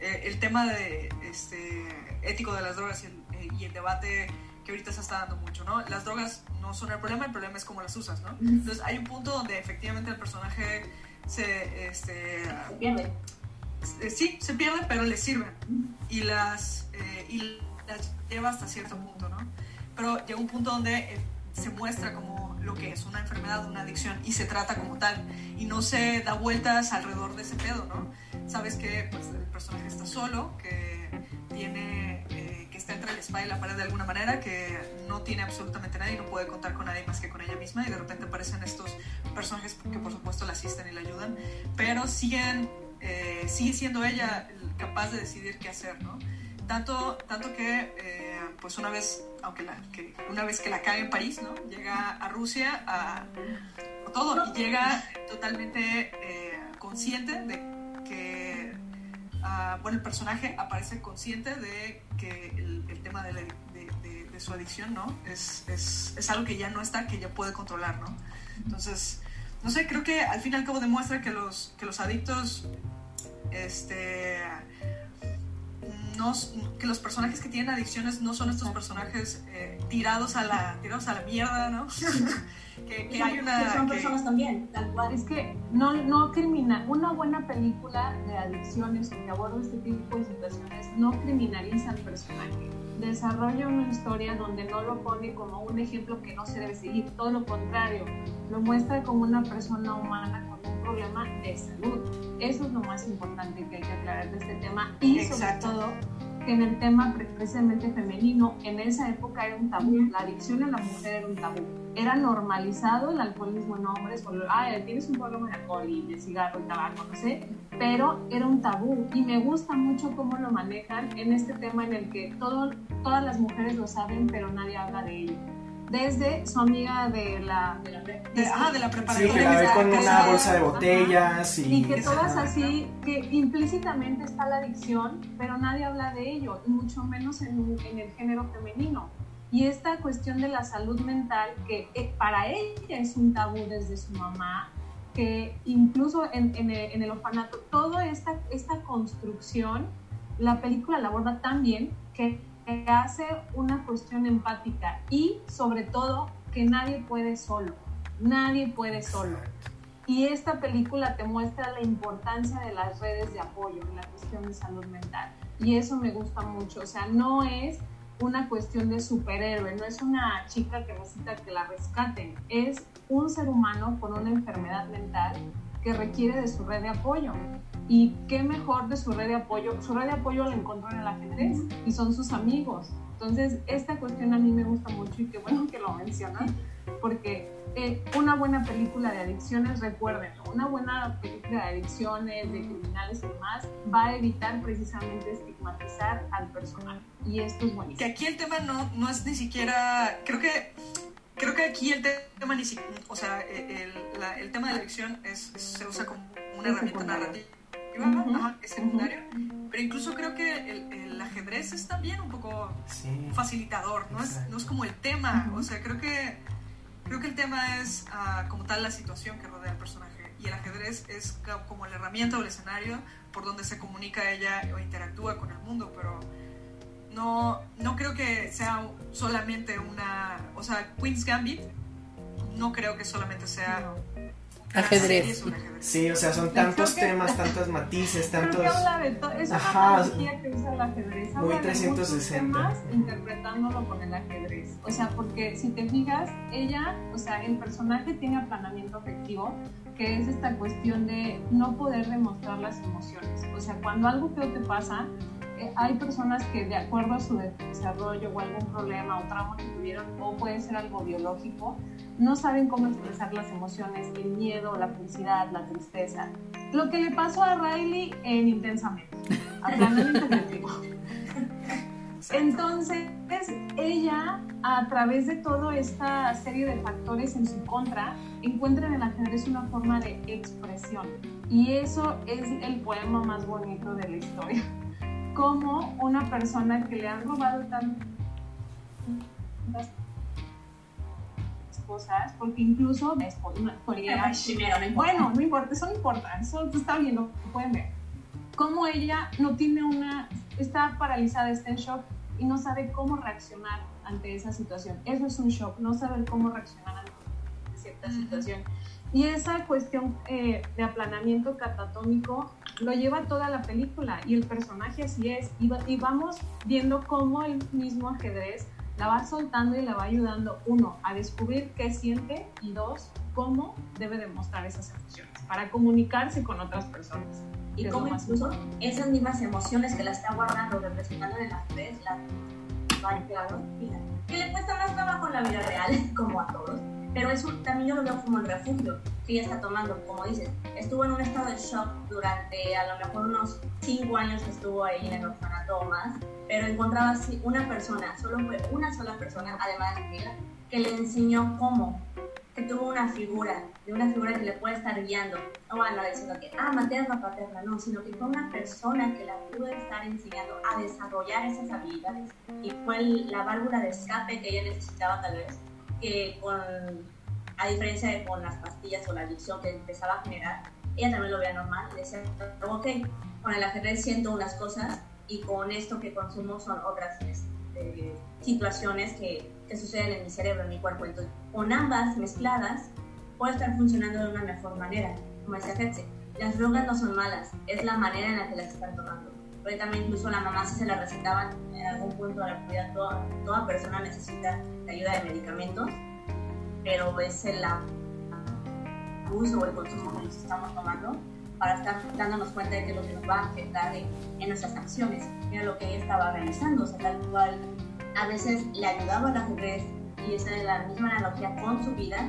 eh, el tema de, este, ético de las drogas y el, eh, y el debate que ahorita se está dando mucho, ¿no? Las drogas no son el problema, el problema es cómo las usas, ¿no? Entonces hay un punto donde efectivamente el personaje se, este, Se pierde. Eh, sí, se pierde, pero le sirven. Y las, eh, y las lleva hasta cierto punto, ¿no? Pero llega un punto donde eh, se muestra como lo que es una enfermedad, una adicción, y se trata como tal. Y no se da vueltas alrededor de ese pedo, ¿no? Sabes que pues, el personaje está solo, que tiene... eh, que está entre la espada y la pared de alguna manera, que no tiene absolutamente nadie, no puede contar con nadie más que con ella misma, y de repente aparecen estos personajes que por supuesto la asisten y la ayudan, pero siguen eh, sigue siendo ella capaz de decidir qué hacer, ¿no? Tanto, tanto que, eh, pues una vez, aunque la, que una vez que la cae en París, ¿no? Llega a Rusia a, todo y llega totalmente eh, consciente de que ah, bueno, el personaje aparece consciente de que el, tema de su adicción, ¿no? Es, es, es algo que ya no está, que ya puede controlar, ¿no? Entonces, no sé, creo que al fin y al cabo demuestra que los, que los adictos, este, no, que los personajes que tienen adicciones no son estos personajes eh, tirados, a la, tirados a la mierda, ¿no? que, que hay una... Que son que- personas también, tal cual. Es que no, no criminal, una buena película de adicciones o que aborda este tipo de situaciones no criminaliza al personaje. Desarrolla una historia donde no lo pone como un ejemplo que no se debe seguir, todo lo contrario, lo muestra como una persona humana con un problema de salud. Eso es lo más importante que hay que aclarar de este tema y Exacto. sobre todo que en el tema pre- precisamente femenino, en esa época era un tabú, la adicción a la mujer era un tabú. Era normalizado el alcoholismo en hombres, o, ay, tienes un problema de alcohol y de cigarro y tabaco, no sé, pero era un tabú y me gusta mucho cómo lo manejan en este tema en el que todo, todas las mujeres lo saben, pero nadie habla de ello. Desde su amiga de la... De la de, ah, de la Sí, preparatoria. que la ve con una bolsa de botellas y... y que todas así, que implícitamente está la adicción, pero nadie habla de ello, y mucho menos en, en el género femenino. Y esta cuestión de la salud mental, que eh, para ella es un tabú desde su mamá, que incluso en, en el, en el orfanato, toda esta, esta construcción, la película la aborda tan bien que, hace una cuestión empática y sobre todo que nadie puede solo, nadie puede solo. Y esta película te muestra la importancia de las redes de apoyo en la cuestión de salud mental. Y eso me gusta mucho. O sea, no es una cuestión de superhéroe, no es una chica que necesita que la rescaten. Es un ser humano con una enfermedad mental que requiere de su red de apoyo. Y qué mejor de su red de apoyo. Su red de apoyo la encontró en el ajedrez y son sus amigos. Entonces, esta cuestión a mí me gusta mucho y qué bueno que lo mencionan, porque eh, una buena película de adicciones, recuérdenlo, una buena película de adicciones, de criminales y demás, va a evitar precisamente estigmatizar al personaje. Y esto es que buenísimo. aquí el tema no, no es ni siquiera, creo que, creo que aquí el tema ni siquiera, o sea, el, la- el tema de la adicción es, es- se usa como una Es herramienta secundario. narrativa, Ujú, ajá, es secundario, pero incluso creo que el, el ajedrez es también un poco Sí. facilitador, no es, no es como el tema, Ujú. o sea, creo que, creo que el tema es ah, como tal la situación que rodea al personaje y el ajedrez es como la herramienta o el escenario por donde se comunica ella o interactúa con el mundo, pero no, no creo que sea solamente una, o sea, Queen's Gambit no creo que solamente sea. Ajedrez. ajedrez. Sí, o sea, son tantos Creo que- temas, tantos matices, Creo tantos... que habla de todo. Es una Ajá. que usa el ajedrez. Muy Habla de 360. muchos temas interpretándolo con el ajedrez. O sea, porque si te fijas, ella, o sea, el personaje tiene aplanamiento afectivo, que es esta cuestión de no poder demostrar las emociones. O sea, cuando algo feo te pasa, eh, hay personas que de acuerdo a su desarrollo o algún problema o trauma que tuvieron, o puede ser algo biológico, no saben cómo expresar las emociones, el miedo, la felicidad, la tristeza. Lo que le pasó a Riley en Intensamente, aplanamiento afectivo. Entonces, ella, a través de toda esta serie de factores en su contra, encuentra en el ajedrez una forma de expresión. Y eso es el poema más bonito de la historia. Como una persona que le han robado tantas cosas, porque incluso importa. bueno, no importa, eso no importa, eso está bien, lo pueden ver. Como ella no tiene una, está paralizada, está en shock y no sabe cómo reaccionar ante esa situación. Eso es un shock, no saber cómo reaccionar ante cierta Ujú. situación. Y esa cuestión eh, de aplanamiento catatónico lo lleva toda la película y el personaje así es. Y, va- y vamos viendo cómo el mismo ajedrez la va soltando y la va ayudando, uno, a descubrir qué siente y dos, cómo debe demostrar esas emociones para comunicarse con otras personas. Y cómo incluso esas mismas emociones que la está guardando, representando en las redes, las va fíjate. Que le cuesta más trabajo en la vida real, como a todos. Pero eso también yo lo veo como el refugio que ella está tomando, como dices. Estuvo en un estado de shock durante a lo mejor unos 5 años estuvo ahí en el orfanato más, pero encontraba así una persona, solo fue una sola persona, además de ella, que le enseñó cómo que tuvo una figura, de una figura que le puede estar guiando. No van a diciendo que, ah, materna, paterna, no, sino que fue una persona que la pudo estar enseñando a desarrollar esas habilidades y fue la válvula de escape que ella necesitaba tal vez, que con, a diferencia de con las pastillas o la adicción que empezaba a generar, ella también lo veía normal y decía, ok, con el ajedrez siento unas cosas y con esto que consumo son otras este, situaciones que, que suceden en mi cerebro, en mi cuerpo. Entonces, con ambas mezcladas, puede estar funcionando de una mejor manera. Como decía Hetze, las drogas no son malas, es la manera en la que las están tomando. Porque también incluso la mamá si se la recetaban en algún punto de la vida, toda, persona necesita la ayuda de medicamentos, pero es el abuso o el consumo que nos estamos tomando para estar dándonos cuenta de que lo que nos va a afectar en, nuestras acciones. Mira lo que ella estaba organizando, o sea, tal cual a veces le ayudaba al ajedrez y esa es la misma analogía con su vida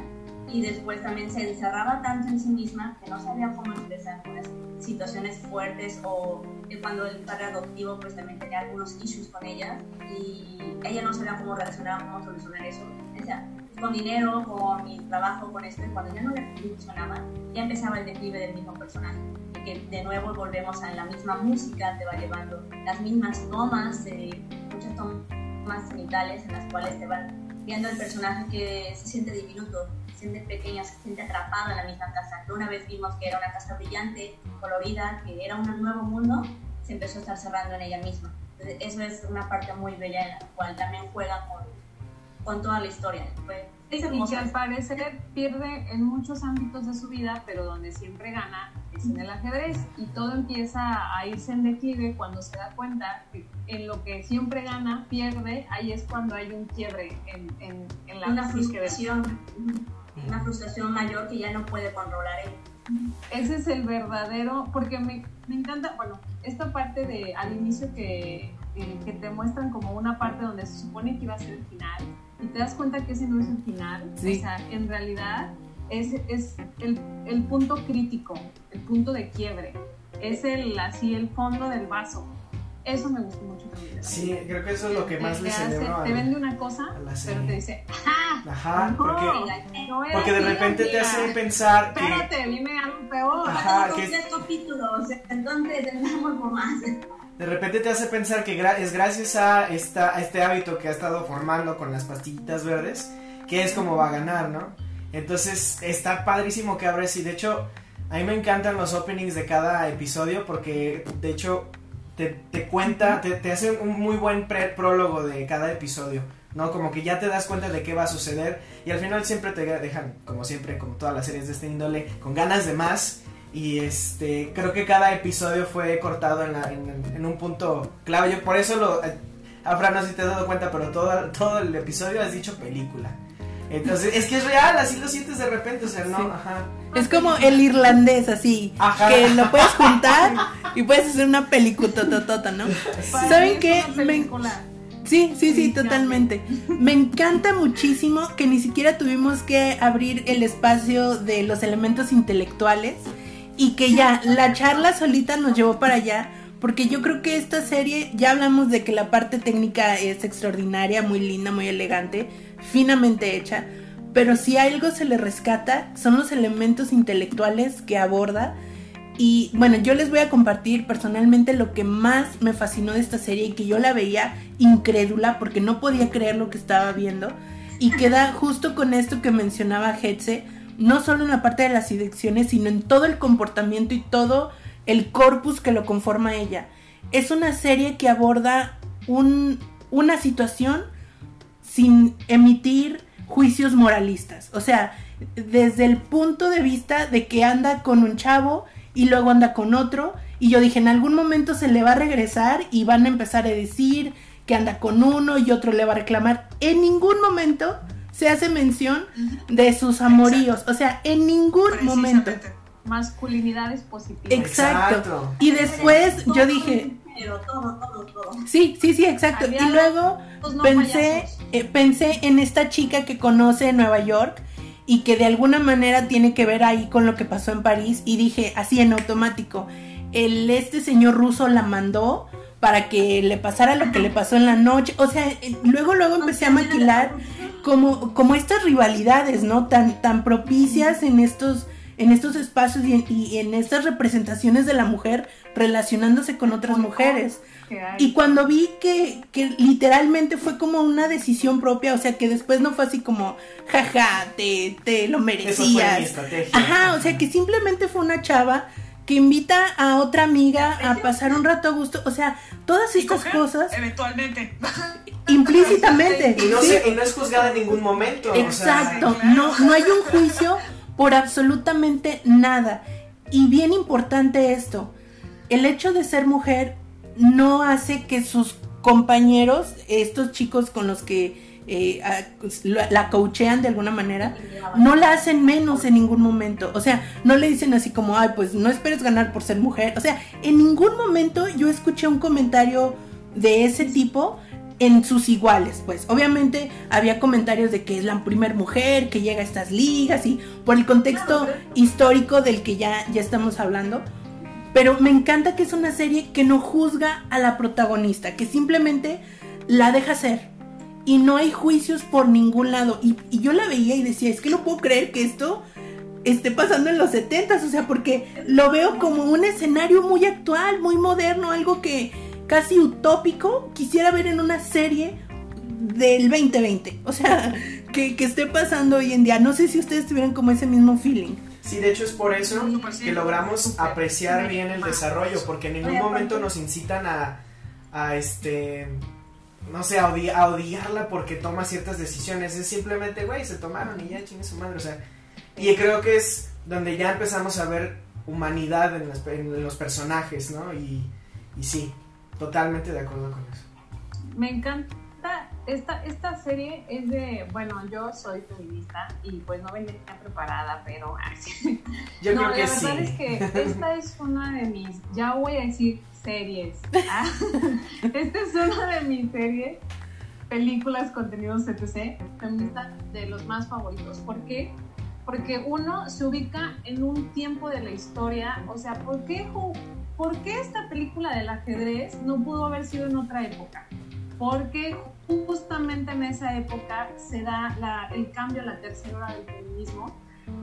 y después también se encerraba tanto en sí misma que no sabía cómo expresar unas situaciones fuertes o cuando el padre adoptivo pues también tenía algunos issues con ella y ella no sabía cómo reaccionar, cómo solucionar eso. Sea, con dinero, con mi trabajo, con esto, y cuando ya no le funcionaba, ya empezaba el declive del mismo personaje. Que de nuevo volvemos a la misma música, te va llevando las mismas tomas, eh, muchas tomas cenitales en las cuales te van viendo el personaje que se siente diminuto, se siente pequeño, se siente atrapado en la misma casa. Que una vez vimos que era una casa brillante, colorida, que era un nuevo mundo, se empezó a estar cerrando en ella misma. Entonces, eso es una parte muy bella en la cual también juega con, con toda la historia. Fue, es Y que al parecer pierde en muchos ámbitos de su vida, pero donde siempre gana es en el ajedrez. Y todo empieza a irse en declive cuando se da cuenta que en lo que siempre gana, pierde. Ahí es cuando hay un quiebre en, en, en la una del- frustración, una frustración mayor que ya no puede controlar él. Ese es el verdadero, porque me, me encanta, bueno, esta parte de al inicio que, que, que te muestran como una parte donde se supone que iba a ser el final y te das cuenta que ese no es el final, Sí. o sea, en realidad es, es el, el punto crítico, el punto de quiebre, es el así el fondo del vaso. Eso me gustó mucho también. Sí, creo que eso es lo que más le celebro Te vende una cosa, pero te dice, ¡ajá! Ajá, no, porque, no porque de repente te hace pensar que... Espérate, viene algo peor. Ajá, que- tres capítulos, entonces por más. De repente te hace pensar que gra- es gracias a, esta, a este hábito que ha estado formando con las pastillitas verdes que es como va a ganar, ¿no? Entonces está padrísimo que abres y de hecho a mí me encantan los openings de cada episodio porque de hecho te, cuenta, te, te hace un muy buen pre- prólogo de cada episodio, ¿no? Como que ya te das cuenta de qué va a suceder y al final siempre te dejan, como siempre, como todas las series de este índole, con ganas de más. Y este, creo que cada episodio fue cortado en, la- en un punto clave. Yo por eso lo. eh, Afra, no sé si te has dado cuenta, pero todo, todo el episodio has dicho película. Entonces, es que es real, así lo sientes de repente, o sea, no, Sí. ajá. Es como el irlandés, así. Ajá. Que lo puedes juntar y puedes hacer una película ¿no? Para ¿Saben qué? Me- sí, sí, Sí, totalmente. Me encanta muchísimo que ni siquiera tuvimos que abrir el espacio de los elementos intelectuales y que ya la charla solita nos llevó para allá. Porque yo creo que esta serie, ya hablamos de que la parte técnica es extraordinaria, muy linda, muy elegante, finamente hecha. Pero si algo se le rescata, son los elementos intelectuales que aborda. Y bueno, yo les voy a compartir personalmente lo que más me fascinó de esta serie y que yo la veía incrédula porque no podía creer lo que estaba viendo. Y queda justo con esto que mencionaba Hetze, no solo en la parte de las adicciones, sino en todo el comportamiento y todo el corpus que lo conforma ella. Es una serie que aborda un- una situación sin emitir juicios moralistas. O sea, desde el punto de vista de que anda con un chavo y luego anda con otro. Y yo dije, en algún momento se le va a regresar y van a empezar a decir que anda con uno y otro le va a reclamar. En ningún momento se hace mención de sus amoríos. O sea, en ningún momento. Masculinidades positivas. Exacto. Exacto. Y después yo dije, Pero todo, todo, todo. sí, sí, sí, exacto. Había Y luego Pues no pensé, eh, pensé en esta chica que conoce en Nueva York y que de alguna manera tiene que ver ahí con lo que pasó en París y dije así en automático, el este señor ruso la mandó para que le pasara lo que le pasó en la noche. O sea, eh, luego, luego empecé a maquilar como, como estas rivalidades, ¿no? Tan, tan propicias en estos, en estos espacios y en, y en estas representaciones de la mujer relacionándose con otras mujeres. Y cuando vi que, que literalmente fue como una decisión propia, o sea, que después no fue así como, jaja, te, te lo Eso fue mi merecías. estrategia. Ajá, o sea, que simplemente fue una chava que invita a otra amiga a pasar un rato a gusto. O sea, todas estas coger, cosas Eventualmente. implícitamente. Y no, ¿sí? se- y no es juzgada en ningún momento. o sea, Exacto, claro. no, no hay un juicio por absolutamente nada. Y bien importante esto, el hecho de ser mujer no hace que sus compañeros, estos chicos con los que eh, a- la, la coachean de alguna manera, no la hacen menos en ningún momento. O sea, no le dicen así como, ay, pues no esperes ganar por ser mujer. O sea, en ningún momento yo escuché un comentario de ese tipo en sus iguales, pues. Obviamente había comentarios de que es la primer mujer que llega a estas ligas y por el contexto histórico del que ya, ya estamos hablando, pero me encanta que es una serie que no juzga a la protagonista, que simplemente la deja ser. Y no hay juicios por ningún lado. Y, y yo la veía y decía, es que no puedo creer que esto esté pasando en los 70 o sea, porque lo veo como un escenario muy actual, muy moderno, algo que casi utópico quisiera ver en una serie del 2020. O sea, que, que esté pasando hoy en día. No sé si ustedes tuvieron como ese mismo feeling. Sí, de hecho es por eso que logramos apreciar bien el desarrollo, porque en ningún momento nos incitan a, a este, no sé, a, odi- a odiarla porque toma ciertas decisiones. Es simplemente, güey, se tomaron y ya chingue su madre. O sea, y creo que es donde ya empezamos a ver humanidad en, las- en los personajes, ¿no? Y, y sí, totalmente de acuerdo con eso. Me encanta. Esta, esta serie es de, bueno, yo soy feminista y pues no venía preparada, pero. Yo no, creo que la sí. verdad es que esta es una de mis, ya voy a decir series. Ah, Esta es una de mis series, películas, contenidos, etc. Feminista de los más favoritos. ¿Por qué? Porque uno se ubica en un tiempo de la historia. O sea, ¿por qué, ¿por qué esta película del ajedrez no pudo haber sido en otra época? Porque justamente en esa época se da la- el cambio a la tercera hora del feminismo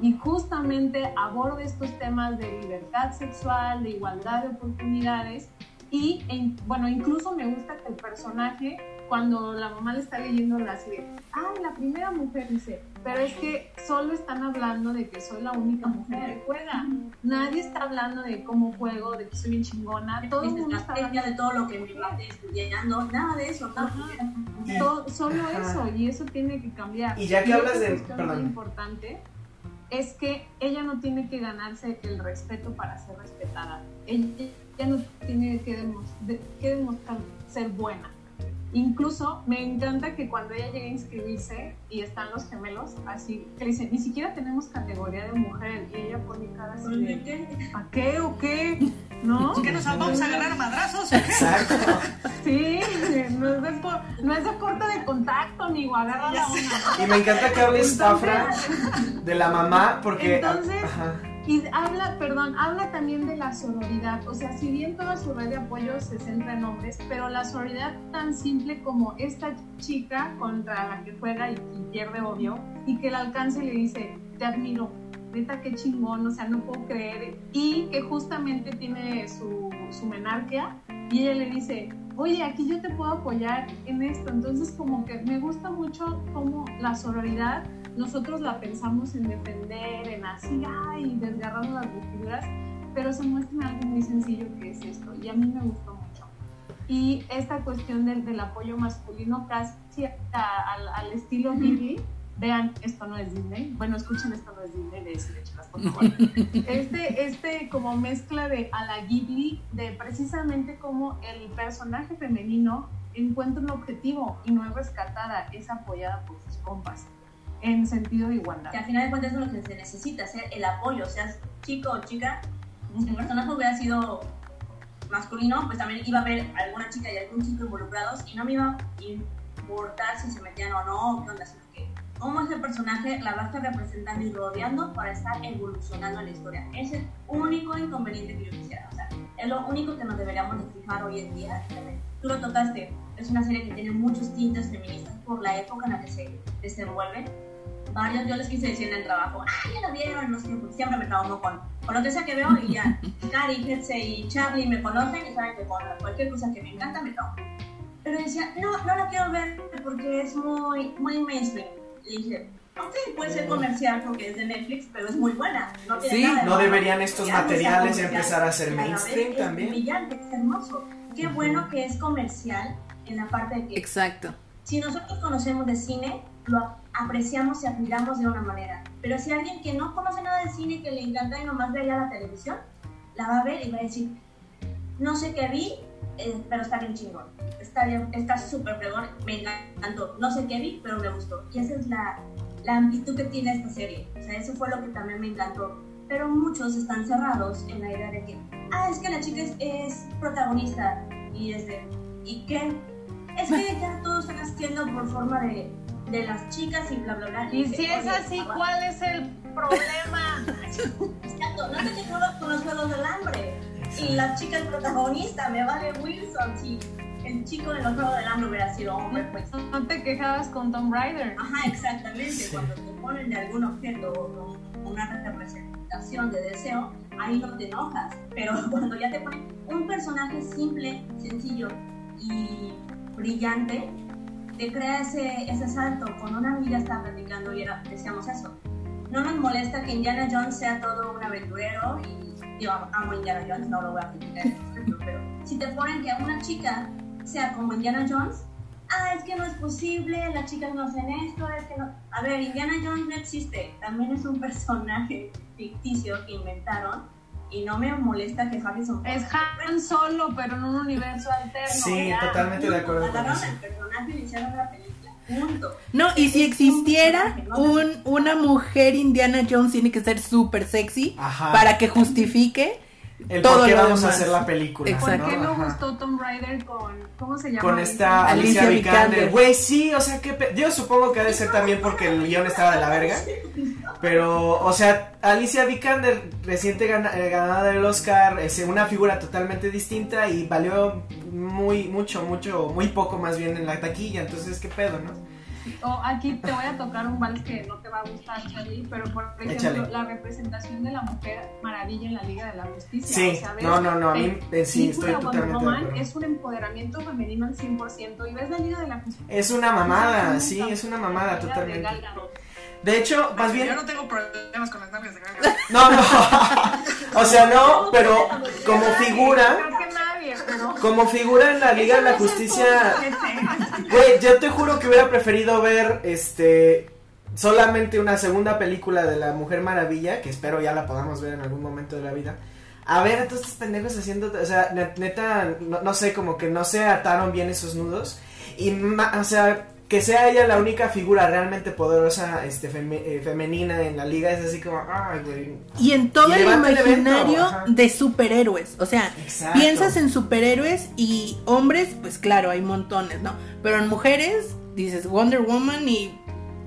y justamente aborda estos temas de libertad sexual, de igualdad de oportunidades y en- bueno, incluso me gusta que el personaje cuando la mamá le está leyendo la serie, ay, la primera mujer dice, pero es que solo están hablando de que soy la única mujer que juega. Nadie está hablando de cómo juego, de que soy bien chingona. Todo el mundo está hablando estrategia de todo lo que me maté estudiando, nada de eso, no. Y- todo- solo Ajá. eso y eso tiene que cambiar. Y ya que hablas de- perdón. importante es que ella no tiene que ganarse el respeto para ser respetada. Ella, ella no tiene que, demos- de- que demostrar ser buena. Incluso me encanta que cuando ella llega a inscribirse y están los gemelos, así que le dicen, ni siquiera tenemos categoría de mujer y ella pone cara así de, ¿a qué o qué? ¿No? ¿Qué nos vamos a agarrar madrazos? o qué? Exacto. Sí, no es, depor- no es deporte de contacto, ni agarra la una. Y me encanta que hables, Entonces- Afra, de la mamá, porque... Entonces- ajá. Y habla, perdón, habla también de la sororidad. O sea, si bien toda su red de apoyo se centra en hombres, pero la sororidad tan simple como esta chica contra la que juega y, y pierde obvio, y que el alcance le dice, te admiro, neta qué chingón, o sea, no puedo creer. Y que justamente tiene su, su menarquia, y ella le dice, oye, aquí yo te puedo apoyar en esto. Entonces, como que me gusta mucho como la sororidad nosotros la pensamos en defender, en así, ay, desgarrando las vestiduras, pero se muestra en algo muy sencillo que es esto, y a mí me gustó mucho. Y esta cuestión del, del apoyo masculino casi a- al, al estilo Ghibli, vean, esto no es Disney, bueno, escuchen, esto no es Disney, de Cinechelas, por favor. Este, este como mezcla de a la Ghibli, de precisamente como el personaje femenino encuentra un objetivo y no es rescatada, es apoyada por sus compas en sentido de igualdad. Que al final de cuentas es lo que se necesita, ser el apoyo, seas chico o chica. Si el personaje hubiera sido masculino, pues también iba a haber alguna chica y algún chico involucrados y no me iba a importar si se metían o no, qué onda, sino que cómo ese personaje la va a estar representando y rodeando para estar evolucionando en la historia. Es el único inconveniente que yo quisiera. O sea, es lo único que nos deberíamos de fijar hoy en día. Tú lo tocaste, es una serie que tiene muchos tintes feministas por la época en la que se desenvuelve. Varios yo les quise decir en el trabajo, ah, ya la vieron, no sé, porque siempre me traumo con, con lo que sea que veo y ya, Cari, Hetze y Charlie me conocen y saben que con cualquier cosa que me encanta me traumo. Pero decía, no, no la quiero ver porque es muy, muy mainstream. Y dije, ok, puede ser comercial porque es de Netflix, pero es muy buena. No, tiene Sí, nada de no malo. deberían estos Ya materiales empezar a ser mainstream también. Es brillante, es hermoso. Qué bueno que es comercial en la parte de que Exacto. si nosotros conocemos de cine, lo apreciamos y admiramos de una manera. Pero si alguien que no conoce nada de cine, que le encanta y nomás veía la televisión, la va a ver y va a decir, no sé qué vi, eh, pero está bien chingón. Está bien, está súper fregón, me encantó. No sé qué vi, pero me gustó. Y esa es la, la amplitud que tiene esta serie. O sea, eso fue lo que también me encantó. Pero muchos están cerrados en la idea de que, ah, es que la chica es, es protagonista. Y es de, ¿y qué? Es que ya todos están haciendo por forma de, de las chicas y bla, bla, bla. Y dice, si es "Oye, así, ¿cuál es el problema? Exacto, no te quejas con los juegos del hambre. Y la chica es protagonista, me vale Wilson. Si el chico de los juegos del hambre hubiera sido hombre, pues. No te quejabas con Tom Raider. Ajá, exactamente. Cuando te ponen de algún objeto o con una representación de deseo, ahí no te enojas. Pero cuando ya te ponen un personaje simple, sencillo y brillante, te crea ese, ese salto. Con una amiga estaba platicando y era, decíamos eso. No nos molesta que Indiana Jones sea todo un aventurero y yo amo Indiana Jones, no lo voy a criticar, pero si te ponen que una chica sea como Indiana Jones, ah, es que no es posible, las chicas no hacen esto, es que no... A ver, Indiana Jones no existe, también es un personaje ficticio que inventaron y no me molesta que Harrison Es Han Solo, pero en un universo alterno. Sí, ya. totalmente de acuerdo con Agarraron eso. al personaje y hicieron la película, punto. No, y si existiera un, una mujer Indiana Jones tiene que ser súper sexy Ajá. para que justifique El todo por qué lo vamos a demás. hacer la película. ¿Por Exacto. qué no Ajá. gustó Tom Raider con. ¿Cómo se llama? Con esta Alicia, Alicia Vikander. Güey, sí, o sea, que yo supongo que ha de ser también porque el guion estaba de la verga. Pero, o sea, Alicia Vikander, reciente eh, ganadora del Oscar, es una figura totalmente distinta y valió muy, mucho, mucho, muy poco más bien en la taquilla. Entonces, ¿qué pedo, no? Oh, aquí te voy a tocar un vals que no te va a gustar, Charlie, pero por ejemplo, Échale. la representación de la mujer maravilla en la Liga de la Justicia. Sí, ves no, no, no, a mí eh, sí, estoy totalmente acuerdo. es un empoderamiento femenino al 100% y ves la Liga de la Justicia. Es una mamada, sí, es una mamada Liga de totalmente. Gal Gadot. De hecho, más bien... Yo no tengo problemas con las nalgas de Gaga. No, no. O sea, no, pero como figura, como figura en la Liga de la Justicia, güey, yo te juro que hubiera preferido ver este solamente una segunda película de la Mujer Maravilla, que espero ya la podamos ver en algún momento de la vida. A ver a todos estos pendejos haciendo, o sea, net- neta, no, no sé, como que no se ataron bien esos nudos. Y, ma- o sea, que sea ella la única figura realmente poderosa, este, feme- eh, femenina en la liga, es así como, ay, güey. y en todo Y el levanta el evento, imaginario de superhéroes. O sea, Exacto. piensas en superhéroes y hombres, pues claro, hay montones, ¿no? Pero en mujeres dices Wonder Woman y,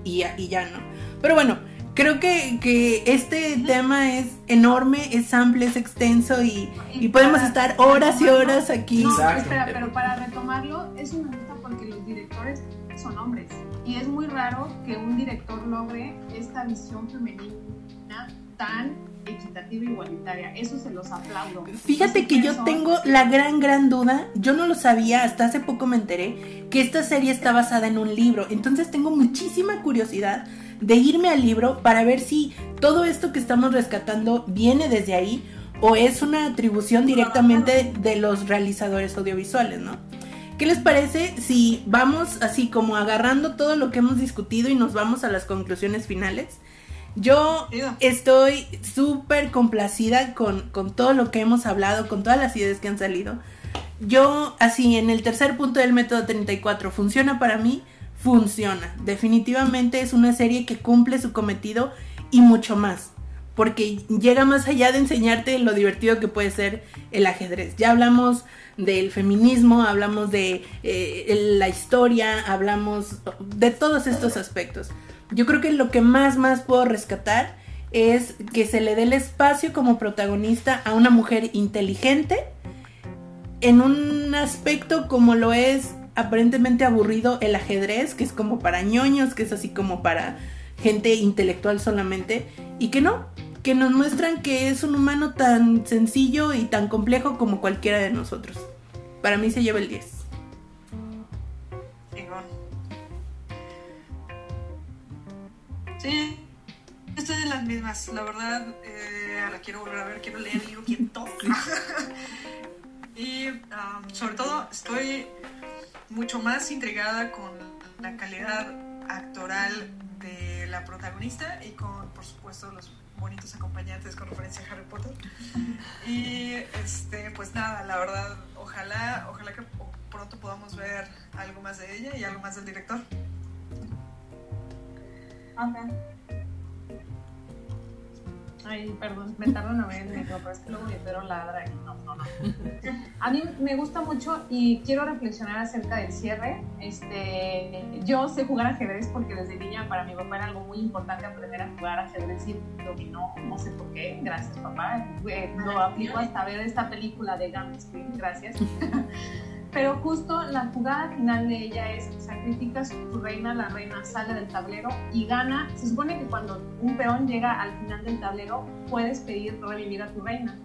y, ya- y ya no. Pero bueno, creo que, que este tema es enorme, es amplio, es extenso y, y podemos estar horas y horas aquí. No, Exacto. espera, pero para retomarlo, es una nota porque los directores son hombres. Y es muy raro que un director logre esta visión femenina tan equitativa e igualitaria. Eso se los aplaudo. Fíjate que yo son- tengo la gran, gran duda, yo no lo sabía, hasta hace poco me enteré, que esta serie está basada en un libro, entonces tengo muchísima curiosidad de irme al libro para ver si todo esto que estamos rescatando viene desde ahí o es una atribución directamente de los realizadores audiovisuales, ¿no? ¿Qué les parece si vamos así como agarrando todo lo que hemos discutido y nos vamos a las conclusiones finales? Yo estoy súper complacida con, con todo lo que hemos hablado, con todas las ideas que han salido. Yo, así, en el tercer punto del método 34, ¿funciona para mí? Funciona. Definitivamente es una serie que cumple su cometido y mucho más. Porque llega más allá de enseñarte lo divertido que puede ser el ajedrez. Ya hablamos del feminismo, hablamos de eh, la historia, hablamos de todos estos aspectos. Yo creo que lo que más, más puedo rescatar es que se le dé el espacio como protagonista a una mujer inteligente en un aspecto como lo es aparentemente aburrido el ajedrez, que es como para ñoños, que es así como para gente intelectual solamente, y que no, que nos muestran que es un humano tan sencillo y tan complejo como cualquiera de nosotros. Para mí se lleva el 10. Chingón. Sí, estoy en las mismas. La verdad, eh, la quiero volver a ver, quiero leer el libro, quiero todo. y um, sobre todo, estoy mucho más intrigada con la calidad actoral de la protagonista y con, por supuesto, los bonitos acompañantes con referencia a Harry Potter. Y este, pues nada, la verdad, ojalá, ojalá que pronto podamos ver algo más de ella y algo más del director. Ok. Ay, perdón, me tardo en ver el micro, pero es que luego Guerrero ladra y no, no, no. A mí me gusta mucho y quiero reflexionar acerca del cierre. Este, yo sé jugar ajedrez porque desde niña para mi papá era algo muy importante aprender a jugar ajedrez y dominó, no sé por qué, gracias papá. Eh, Lo aplico hasta ver esta película de Gambit Queen, gracias. Pero justo la jugada final de ella es sacrifica a su reina, la reina sale del tablero y gana. Se supone que cuando un peón llega al final del tablero puedes pedir revivir a tu reina.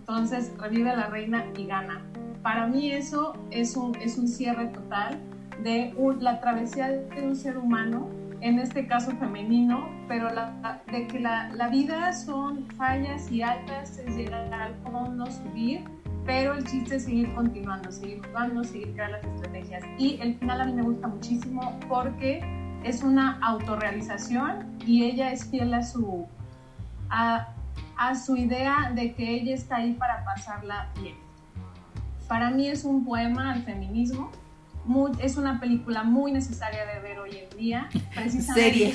Entonces revive a la reina y gana. Para mí eso es un, es un cierre total de la travesía de un ser humano, en este caso femenino, pero de que la, la vida son fallas y altas, es llegar al fondo, subir, pero el chiste es seguir continuando, seguir jugando, seguir creando las estrategias. Y el final a mí me gusta muchísimo porque es una autorrealización y ella es fiel a su, a, a su idea de que ella está ahí para pasarla bien. Para mí es un poema al feminismo. muy- es una película muy necesaria de ver hoy en día. Precisamente Serie.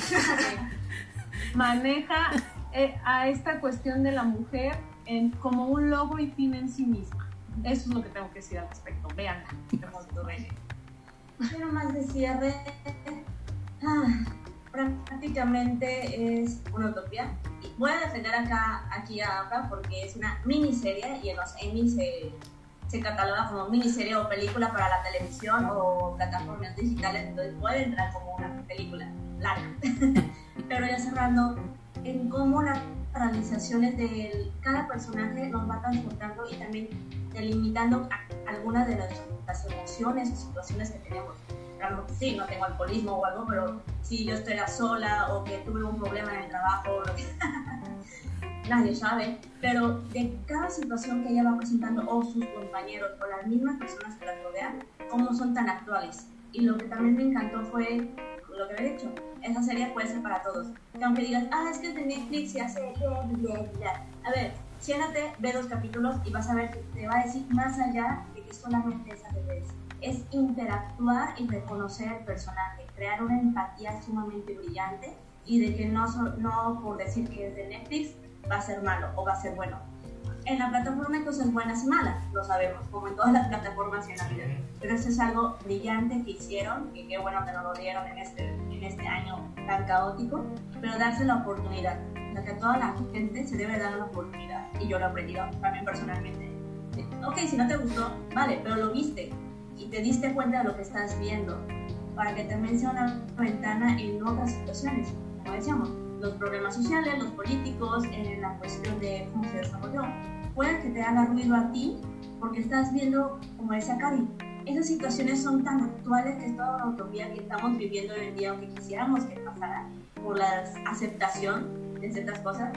maneja eh, a esta cuestión de la mujer en, como un logro y fin en sí misma. Eso es lo que tengo que decir al respecto. Veanla. Hermoso rey. Yo nomás de cierre, ah, prácticamente es una utopía. Y voy a defender acá, aquí a APA porque es una miniserie y en los Emmy se, se cataloga como miniserie o película para la televisión o plataformas digitales, entonces puede entrar como una película larga. Pero ya cerrando, en cómo las realizaciones de cada personaje nos va transportando y también delimitando algunas de las, las emociones o situaciones que tenemos. Sí, no tengo alcoholismo o algo, pero si yo estoy sola o que tuve un problema en el trabajo, lo que nadie sabe, pero de cada situación que ella va presentando o sus compañeros o las mismas personas que la rodean, cómo son tan actuales. Y lo que también me encantó fue lo que había dicho, esa serie puede ser para todos. Que aunque digas, ah, es que es de Netflix y hace. A ver, siéntate, ve dos capítulos y vas a ver que te va a decir más allá de que solamente esa bebés. Es interactuar y reconocer el personaje, crear una empatía sumamente brillante y de que no, no por decir que es de Netflix va a ser malo o va a ser bueno. En la plataforma hay cosas buenas y malas, lo sabemos, como en todas las plataformas y en la vida. Pero esto es algo brillante que hicieron, y qué bueno que nos lo dieron en este, en este año tan caótico, pero darse la oportunidad. Lo que a toda la gente se debe dar la oportunidad, y yo lo he aprendido también personalmente. Ok, si no te gustó, vale, pero lo viste y te diste cuenta de lo que estás viendo, para que también sea una ventana en otras situaciones, como decíamos, los problemas sociales, los políticos, en la cuestión de cómo se desarrolló. Puede que te haga ruido a ti porque estás viendo, como decía Cari, esas situaciones son tan actuales que es toda una utopía que estamos viviendo hoy en día o que quisiéramos que pasara por la aceptación de ciertas cosas.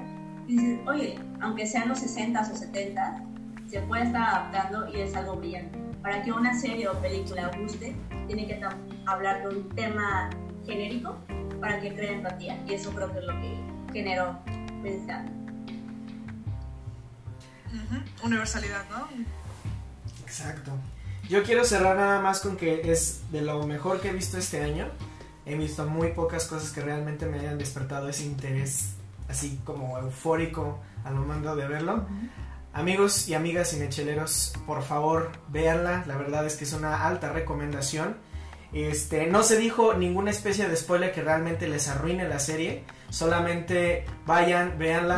Y dices, oye, aunque sean los 60s o 70s, se puede estar adaptando y es algo brillante. Para que una serie o película guste, tiene que hablar de un tema genérico para que cree empatía. Y eso creo que es lo que generó pensando. Universalidad, ¿no? Exacto. Yo quiero cerrar nada más con que es de lo mejor que he visto este año. He visto muy pocas cosas que realmente me hayan despertado ese interés así como eufórico al momento de verlo. Amigos y amigas cinecheleros, por favor, véanla. La verdad es que es una alta recomendación. Este, no se dijo ninguna especie de spoiler que realmente les arruine la serie. Solamente vayan, véanla.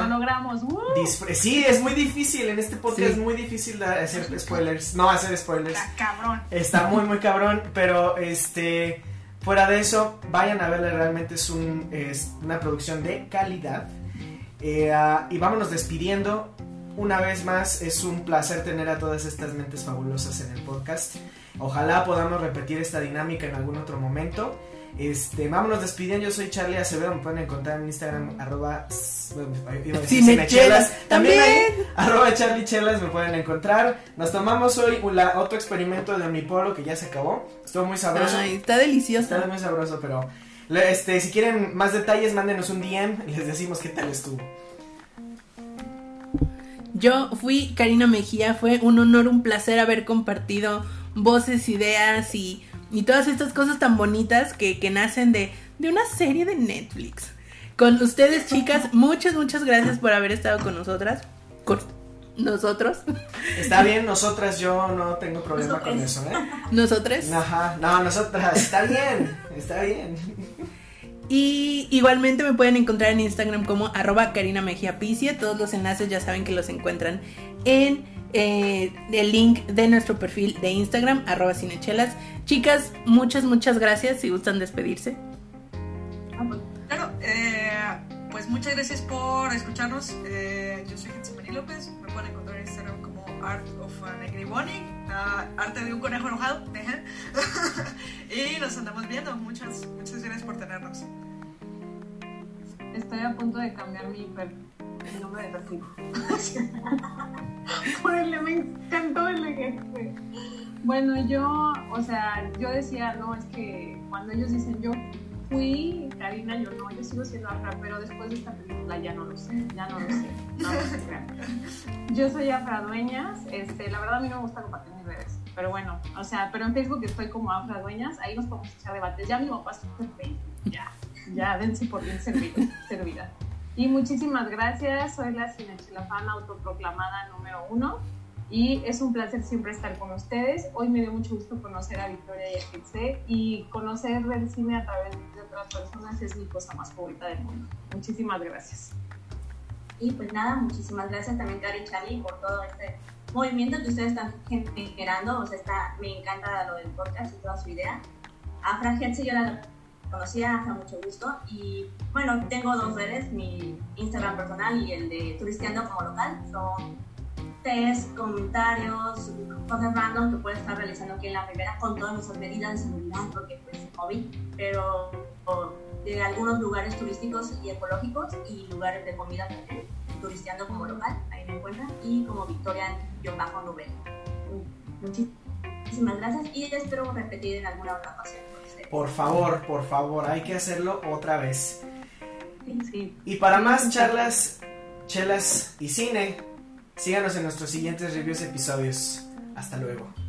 ¡uh! Disfr- sí, es muy difícil. En este podcast Sí. es muy difícil hacer spoilers. No hacer spoilers. Está cabrón. Está muy, muy cabrón. Pero este. Fuera de eso, vayan a verla. Realmente es, un, es una producción de calidad. Eh, ah, y vámonos despidiendo. Una vez más, es un placer tener a todas estas mentes fabulosas en el podcast. Ojalá podamos repetir esta dinámica en algún otro momento. Este, vámonos despidiendo. Yo soy Charlie Acevedo. Me pueden encontrar en Instagram, arroba. Cinechelas. También arroba Charlie Chelas me pueden encontrar. Nos tomamos hoy la, otro experimento de Omnipolo que ya se acabó. Estuvo muy sabroso. Ay, está delicioso. Está muy sabroso, pero este, si quieren más detalles, mándenos un DM y les decimos qué tal estuvo. Yo fui Karina Mejía, fue un honor, un placer haber compartido voces, ideas y, y todas estas cosas tan bonitas que, que nacen de, de una serie de Netflix. Con ustedes, chicas, muchas, muchas gracias por haber estado con nosotras. Nosotros. Está bien, nosotras, yo no tengo problema con eso, ¿eh? Nosotros. Ajá, no, nosotras, está bien, está bien. Y igualmente me pueden encontrar en Instagram como arroba Karina Mejía Picia. Todos los enlaces ya saben que los encuentran en eh, el link de nuestro perfil de Instagram, arroba cinechelas. Chicas, muchas, muchas gracias. Si gustan despedirse. Eh, pues muchas gracias por escucharnos. Eh, yo soy Getsemani López. Me pueden encontrar en Instagram como Art of an Angry Bunny. arte de un conejo enojado. y nos andamos viendo. Muchas, muchas gracias por tenernos. Estoy a punto de cambiar mi, per- mi nombre de perfil. El me encantó el ejemplo. Bueno, yo, o sea, yo decía, no, es que cuando ellos dicen yo fui Karina, yo no, yo sigo siendo Afra, pero después de esta película ya no lo sé, ya no lo sé, no lo sé. Yo soy Afra Dueñas, este, la verdad a mí no me gusta compartir mis redes, pero bueno, o sea, pero en Facebook estoy como Afra Dueñas, ahí nos podemos echar debates, ya mi papá está en Facebook, ya, ya, dense por bien servido, servida. Y muchísimas gracias, soy la cinechilafana autoproclamada número uno y es un placer siempre estar con ustedes. Hoy me dio mucho gusto conocer a Victoria y a Kitse y conocer el cine a través de otras personas es mi cosa más favorita del mundo. Muchísimas gracias. Y pues nada, muchísimas gracias también, Cari y Charlie, por todo este movimiento que ustedes están generando. O sea, está, me encanta lo del podcast y toda su idea. A Fran Hetze yo la conocía hace mucho gusto. Y bueno, tengo dos redes, mi Instagram personal y el de Turisteando como local. Son test, comentarios, cosas random que puedo estar realizando aquí en la Ribera con todas nuestras medidas de seguridad, porque pues COVID, pero o, de algunos lugares turísticos y ecológicos y lugares de comida también, turisteando como local, ahí me encuentran, y como Victoria bajo Nubel. Muchísimas gracias y espero repetir en alguna otra ocasión. Por favor, por favor, hay que hacerlo otra vez. Sí, Y para más charlas, chelas y cine, síganos en nuestros siguientes reviews episodios. Hasta luego.